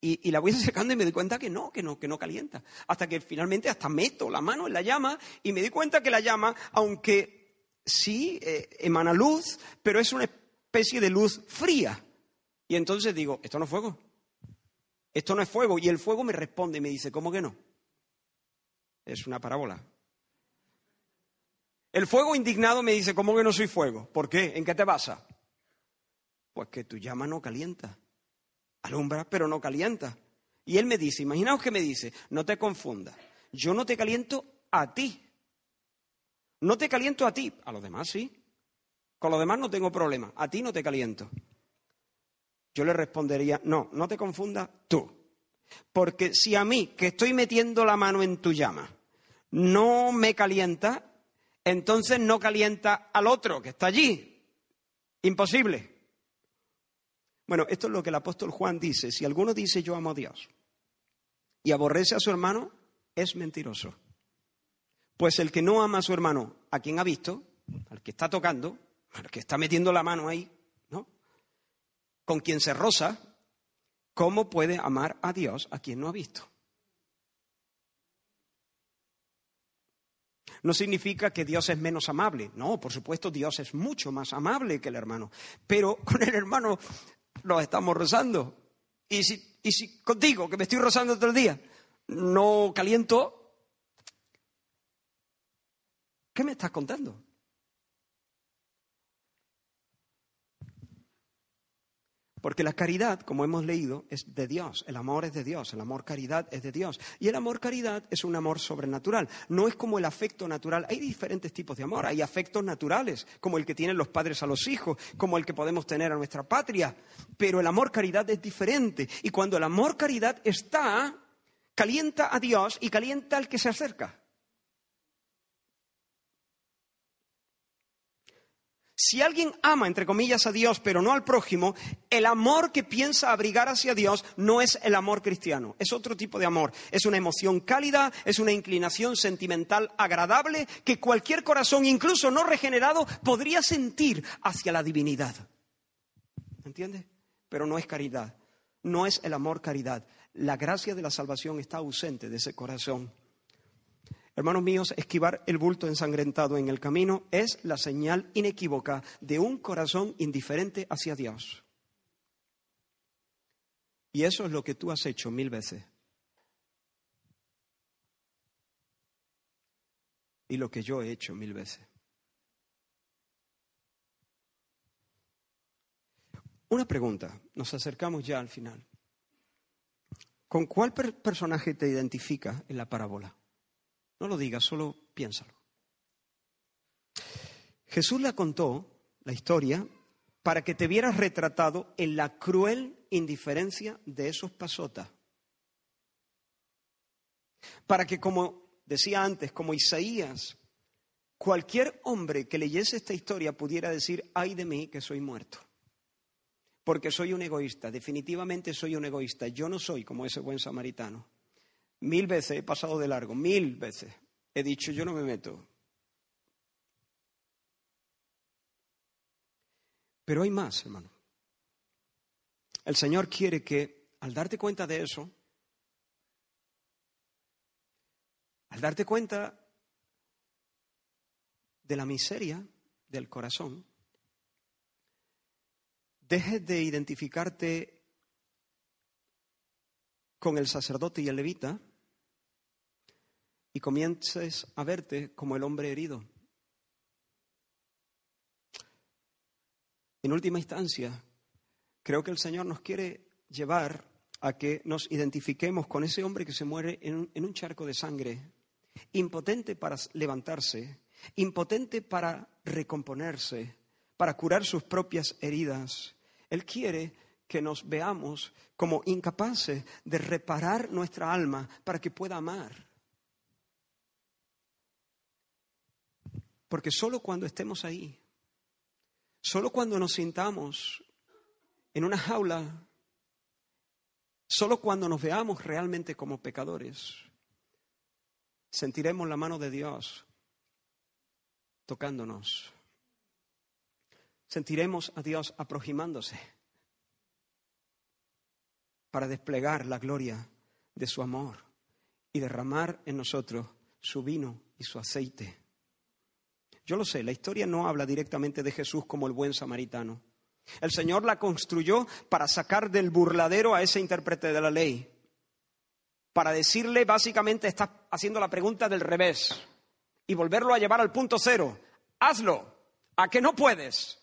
Y, la voy acercando y me doy cuenta que no, que no, que no calienta. Hasta que finalmente hasta meto la mano en la llama y me di cuenta que la llama, aunque sí eh, emana luz, pero es una especie de luz fría. Y entonces digo, esto no es fuego. Esto no es fuego. Y el fuego me responde y me dice, ¿cómo que no? Es una parábola. El fuego indignado me dice, ¿cómo que no soy fuego? ¿Por qué? ¿En qué te basa? Pues que tu llama no calienta. Alumbra, pero no calienta. Y él me dice, imaginaos que me dice, no te confundas, yo no te caliento a ti. No te caliento a ti, a los demás sí. Con los demás no tengo problema, a ti no te caliento. Yo le respondería, no, no te confundas tú. Porque si a mí, que estoy metiendo la mano en tu llama, no me calienta, entonces no calienta al otro que está allí. Imposible. Bueno, esto es lo que el apóstol Juan dice. Si alguno dice yo amo a Dios y aborrece a su hermano, es mentiroso. Pues el que no ama a su hermano, a quien ha visto, al que está tocando, que está metiendo la mano ahí, ¿no? Con quien se roza, ¿cómo puede amar a Dios a quien no ha visto? No significa que Dios es menos amable. No, por supuesto, Dios es mucho más amable que el hermano. Pero con el hermano nos estamos rozando. Y si, y si contigo, que me estoy rozando todo el día, no caliento, ¿qué me estás contando? Porque la caridad, como hemos leído, es de Dios. El amor es de Dios. El amor caridad es de Dios. Y el amor caridad es un amor sobrenatural. No es como el afecto natural. Hay diferentes tipos de amor. Hay afectos naturales, como el que tienen los padres a los hijos, como el que podemos tener a nuestra patria. Pero el amor caridad es diferente. Y cuando el amor caridad está, calienta a Dios y calienta al que se acerca. Si alguien ama, entre comillas, a Dios, pero no al prójimo, el amor que piensa abrigar hacia Dios no es el amor cristiano, es otro tipo de amor. Es una emoción cálida, es una inclinación sentimental agradable que cualquier corazón, incluso no regenerado, podría sentir hacia la divinidad. ¿Entiende? Pero no es caridad, no es el amor caridad. La gracia de la salvación está ausente de ese corazón. Hermanos míos, esquivar el bulto ensangrentado en el camino es la señal inequívoca de un corazón indiferente hacia Dios. Y eso es lo que tú has hecho mil veces. Y lo que yo he hecho mil veces. Una pregunta, nos acercamos ya al final. ¿Con cuál personaje te identifica en la parábola? No lo digas, solo piénsalo. Jesús le contó la historia para que te vieras retratado en la cruel indiferencia de esos pasotas. Para que, como decía antes, como Isaías, cualquier hombre que leyese esta historia pudiera decir, ay de mí que soy muerto. Porque soy un egoísta, definitivamente soy un egoísta. Yo no soy como ese buen samaritano. Mil veces he pasado de largo, mil veces. He dicho, yo no me meto. Pero hay más, hermano. El Señor quiere que al darte cuenta de eso, al darte cuenta de la miseria del corazón, dejes de identificarte con el sacerdote y el levita y comiences a verte como el hombre herido. En última instancia, creo que el Señor nos quiere llevar a que nos identifiquemos con ese hombre que se muere en un, en un charco de sangre, impotente para levantarse, impotente para recomponerse, para curar sus propias heridas. Él quiere que nos veamos como incapaces de reparar nuestra alma para que pueda amar. Porque solo cuando estemos ahí, solo cuando nos sintamos en una jaula, solo cuando nos veamos realmente como pecadores, sentiremos la mano de Dios tocándonos. Sentiremos a Dios aproximándose para desplegar la gloria de su amor y derramar en nosotros su vino y su aceite. Yo lo sé, la historia no habla directamente de Jesús como el buen samaritano. El Señor la construyó para sacar del burladero a ese intérprete de la ley, para decirle básicamente, está haciendo la pregunta del revés y volverlo a llevar al punto cero. Hazlo, a que no puedes.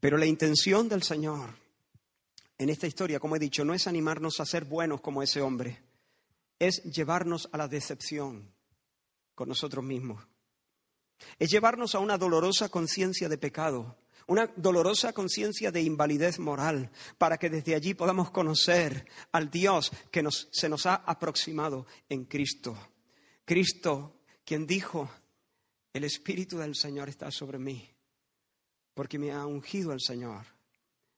Pero la intención del Señor en esta historia, como he dicho, no es animarnos a ser buenos como ese hombre, es llevarnos a la decepción con nosotros mismos. Es llevarnos a una dolorosa conciencia de pecado, una dolorosa conciencia de invalidez moral, para que desde allí podamos conocer al Dios que se nos ha aproximado en Cristo. Cristo, quien dijo, el Espíritu del Señor está sobre mí porque me ha ungido el Señor,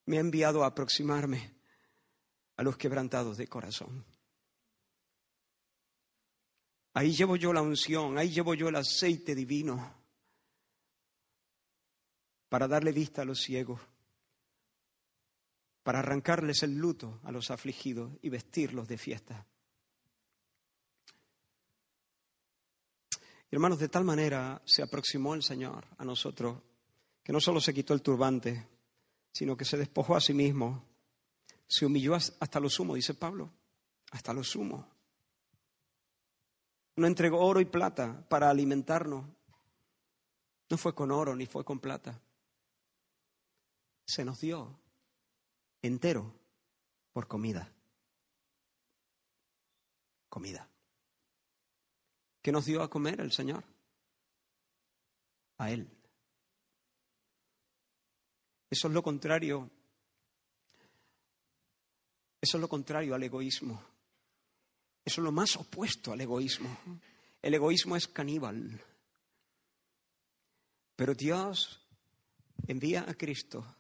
me ha enviado a aproximarme a los quebrantados de corazón. Ahí llevo yo la unción, ahí llevo yo el aceite divino para darle vista a los ciegos, para arrancarles el luto a los afligidos y vestirlos de fiesta. Hermanos, de tal manera se aproximó el Señor a nosotros que no solo se quitó el turbante, sino que se despojó a sí mismo, se humilló hasta lo sumo, dice Pablo, hasta lo sumo. No entregó oro y plata para alimentarnos. No fue con oro ni fue con plata. Se nos dio entero por comida. Comida. ¿Qué nos dio a comer el Señor? A Él. Eso es lo contrario. Eso es lo contrario al egoísmo. Eso es lo más opuesto al egoísmo. El egoísmo es caníbal. Pero Dios envía a Cristo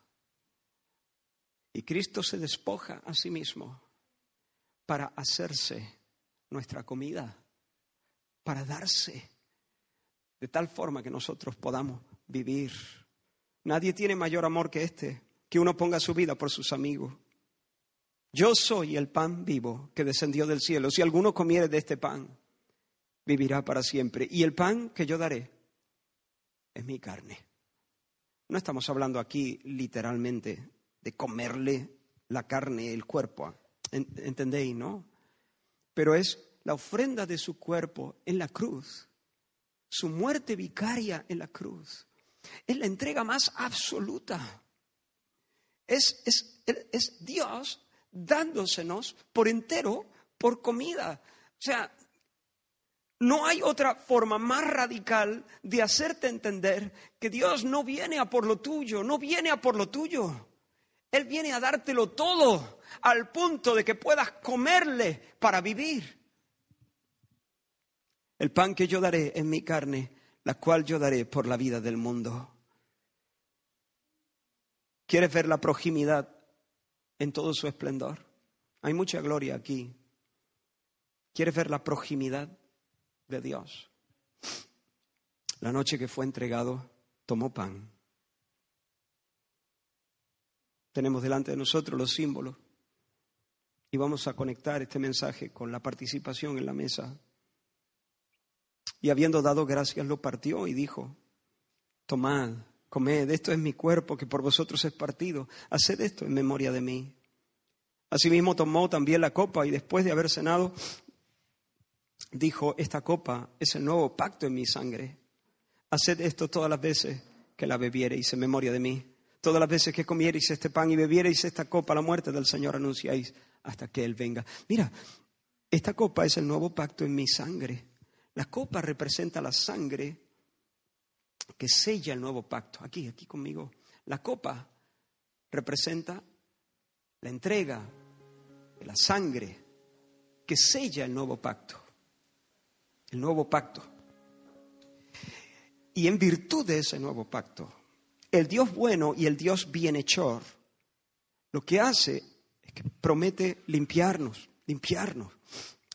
y Cristo se despoja a sí mismo para hacerse nuestra comida, para darse de tal forma que nosotros podamos vivir Nadie tiene mayor amor que este, que uno ponga su vida por sus amigos. Yo soy el pan vivo que descendió del cielo. Si alguno comiere de este pan, vivirá para siempre. Y el pan que yo daré es mi carne. No estamos hablando aquí literalmente de comerle la carne, el cuerpo. ¿Entendéis, no? Pero es la ofrenda de su cuerpo en la cruz, su muerte vicaria en la cruz es la entrega más absoluta. Es, es, Dios dándosenos por entero por comida. O sea, no hay otra forma más radical de hacerte entender que Dios no viene a por lo tuyo, no viene a por lo tuyo. Él viene a dártelo todo al punto de que puedas comerle para vivir. El pan que yo daré en mi carne la cual yo daré por la vida del mundo. ¿Quieres ver la proximidad en todo su esplendor? Hay mucha gloria aquí. ¿Quieres ver la proximidad de Dios? La noche que fue entregado, tomó pan. Tenemos delante de nosotros los símbolos y vamos a conectar este mensaje con la participación en la mesa y habiendo dado gracias, lo partió y dijo, tomad, comed, esto es mi cuerpo que por vosotros es partido, haced esto en memoria de mí. Asimismo tomó también la copa y después de haber cenado, dijo, esta copa es el nuevo pacto en mi sangre. Haced esto todas las veces que la bebiereis en memoria de mí. Todas las veces que comiereis este pan y bebiereis esta copa, la muerte del Señor anunciáis hasta que Él venga. Mira, esta copa es el nuevo pacto en mi sangre. La copa representa la sangre que sella el nuevo pacto. Aquí, aquí conmigo. La copa representa la entrega de la sangre que sella el nuevo pacto. El nuevo pacto. Y en virtud de ese nuevo pacto, el Dios bueno y el Dios bienhechor lo que hace es que promete limpiarnos, limpiarnos,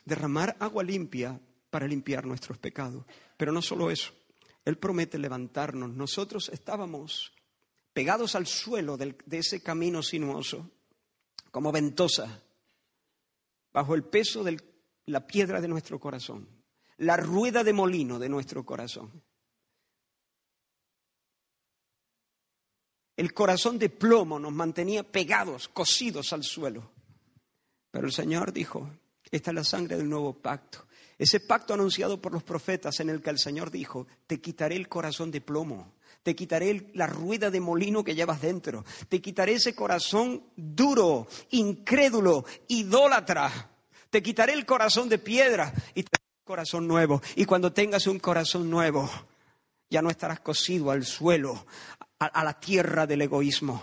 derramar agua limpia para limpiar nuestros pecados. Pero no solo eso, Él promete levantarnos. Nosotros estábamos pegados al suelo de ese camino sinuoso, como ventosa, bajo el peso de la piedra de nuestro corazón, la rueda de molino de nuestro corazón. El corazón de plomo nos mantenía pegados, cosidos al suelo. Pero el Señor dijo, esta es la sangre del nuevo pacto. Ese pacto anunciado por los profetas en el que el Señor dijo, te quitaré el corazón de plomo, te quitaré la rueda de molino que llevas dentro, te quitaré ese corazón duro, incrédulo, idólatra, te quitaré el corazón de piedra y te daré un corazón nuevo. Y cuando tengas un corazón nuevo, ya no estarás cosido al suelo, a, la tierra del egoísmo.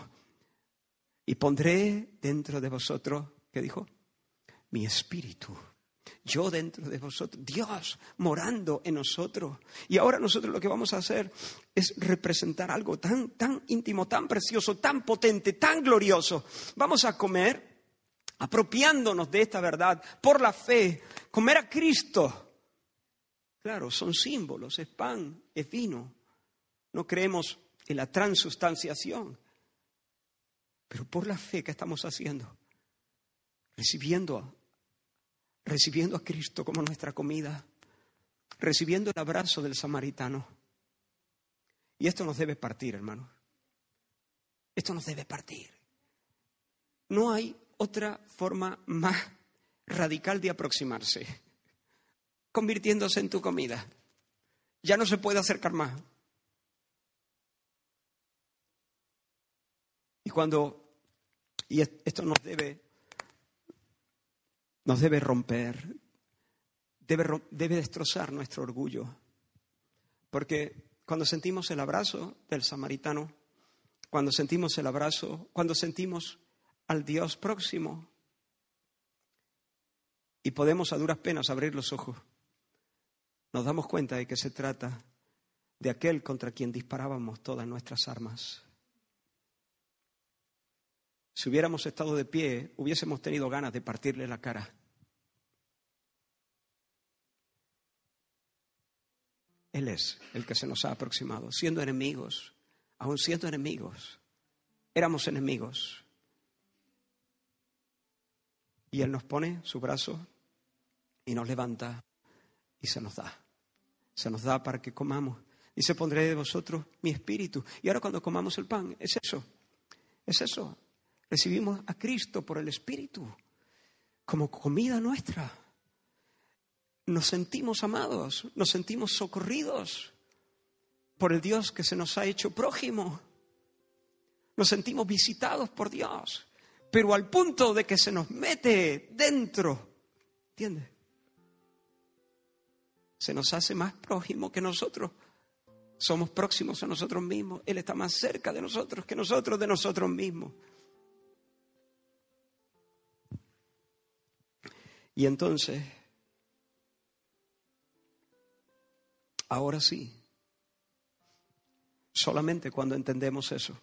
Y pondré dentro de vosotros, ¿qué dijo? Mi espíritu. Yo dentro de vosotros, Dios morando en nosotros. Y ahora nosotros lo que vamos a hacer es representar algo tan, tan íntimo, tan precioso, tan potente, tan glorioso. Vamos a comer apropiándonos de esta verdad por la fe, comer a Cristo. Claro, son símbolos, es pan, es vino. No creemos en la transustanciación. Pero por la fe que estamos haciendo, recibiendo, recibiendo a Cristo como nuestra comida, recibiendo el abrazo del samaritano. Y esto nos debe partir, hermanos. Esto nos debe partir. No hay otra forma más radical de aproximarse, convirtiéndose en tu comida. Ya no se puede acercar más. Y cuando, y esto nos debe, nos debe romper, debe, debe destrozar nuestro orgullo. Porque cuando sentimos el abrazo del samaritano, cuando sentimos el abrazo, cuando sentimos al Dios próximo, y podemos a duras penas abrir los ojos, nos damos cuenta de que se trata de aquel contra quien disparábamos todas nuestras armas. Si hubiéramos estado de pie, hubiésemos tenido ganas de partirle la cara. Él es el que se nos ha aproximado, siendo enemigos, aún siendo enemigos. Éramos enemigos. Y Él nos pone su brazo y nos levanta y se nos da. Se nos da para que comamos. Y se pondré de vosotros mi espíritu. Y ahora cuando comamos el pan, es eso. Es eso. Recibimos a Cristo por el Espíritu como comida nuestra. Nos sentimos amados, nos sentimos socorridos por el Dios que se nos ha hecho prójimo. Nos sentimos visitados por Dios, pero al punto de que se nos mete dentro, ¿entiendes? Se nos hace más prójimo que nosotros. Somos próximos a nosotros mismos. Él está más cerca de nosotros que nosotros de nosotros mismos. Y entonces, ahora sí, solamente cuando entendemos eso,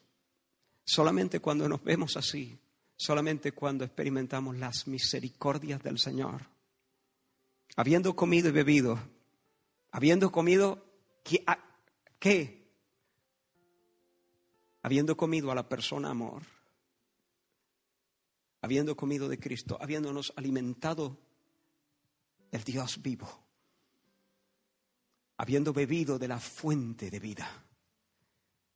solamente cuando nos vemos así, solamente cuando experimentamos las misericordias del Señor, habiendo comido y bebido, habiendo comido, ¿qué? Habiendo comido a la persona amor habiendo comido de Cristo, habiéndonos alimentado del Dios vivo, habiendo bebido de la fuente de vida,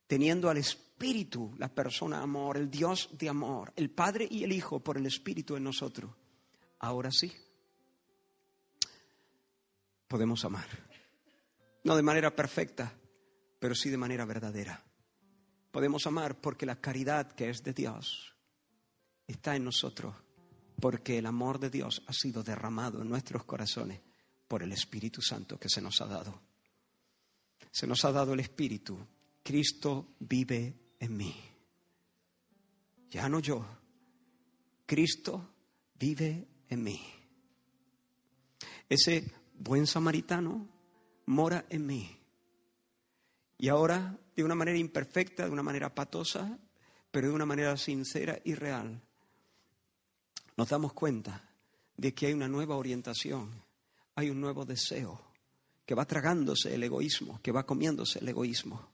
teniendo al Espíritu, la persona amor, el Dios de amor, el Padre y el Hijo por el Espíritu en nosotros, ahora sí podemos amar. No de manera perfecta, pero sí de manera verdadera. Podemos amar porque la caridad que es de Dios está en nosotros porque el amor de Dios ha sido derramado en nuestros corazones por el Espíritu Santo que se nos ha dado. Se nos ha dado el Espíritu. Cristo vive en mí. Ya no yo. Cristo vive en mí. Ese buen samaritano mora en mí. Y ahora, de una manera imperfecta, de una manera patosa, pero de una manera sincera y real, nos damos cuenta de que hay una nueva orientación, hay un nuevo deseo que va tragándose el egoísmo, que va comiéndose el egoísmo.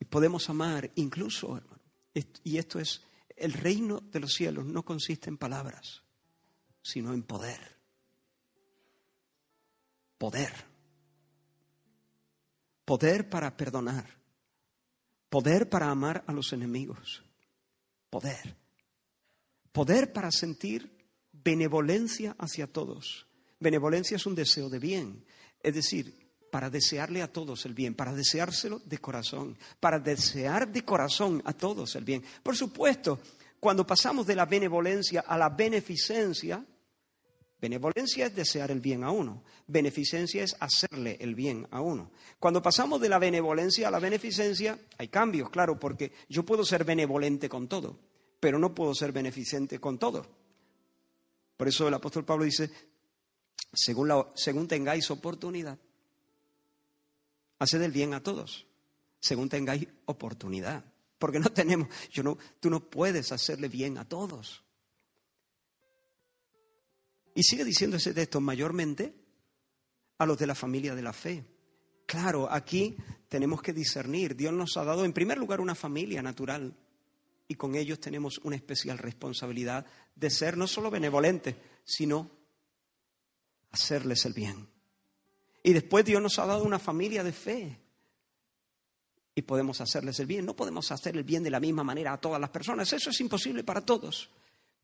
Y podemos amar incluso, Y esto es, el reino de los cielos no consiste en palabras, sino en poder. Poder. Poder para perdonar. Poder para amar a los enemigos. Poder. Poder para sentir benevolencia hacia todos. Benevolencia es un deseo de bien. Es decir, para desearle a todos el bien, para deseárselo de corazón, para desear de corazón a todos el bien. Por supuesto, cuando pasamos de la benevolencia a la beneficencia, benevolencia es desear el bien a uno, beneficencia es hacerle el bien a uno. Cuando pasamos de la benevolencia a la beneficencia, hay cambios, claro, porque yo puedo ser benevolente con todo, pero no puedo ser beneficente con todo. Por eso el apóstol Pablo dice, según, según tengáis oportunidad, Haced el bien a todos, según tengáis oportunidad. Porque no tenemos, tú no puedes hacerle bien a todos. Y sigue diciendo ese texto mayormente a los de la familia de la fe. Claro, aquí tenemos que discernir. Dios nos ha dado en primer lugar una familia natural y con ellos tenemos una especial responsabilidad de ser no solo benevolentes, sino hacerles el bien. Y después Dios nos ha dado una familia de fe. Y podemos hacerles el bien. No podemos hacer el bien de la misma manera a todas las personas. Eso es imposible para todos.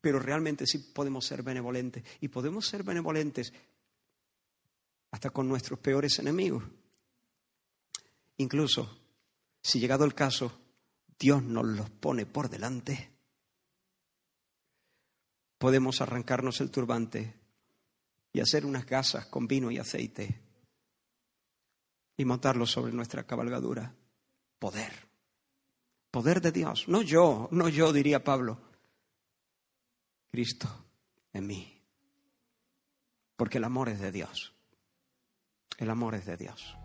Pero realmente sí podemos ser benevolentes. Y podemos ser benevolentes hasta con nuestros peores enemigos. Incluso, si llegado el caso, Dios nos los pone por delante, podemos arrancarnos el turbante y hacer unas gasas con vino y aceite y montarlo sobre nuestra cabalgadura. Poder. Poder de Dios. No yo, no yo, diría Pablo. Cristo en mí. Porque el amor es de Dios. El amor es de Dios.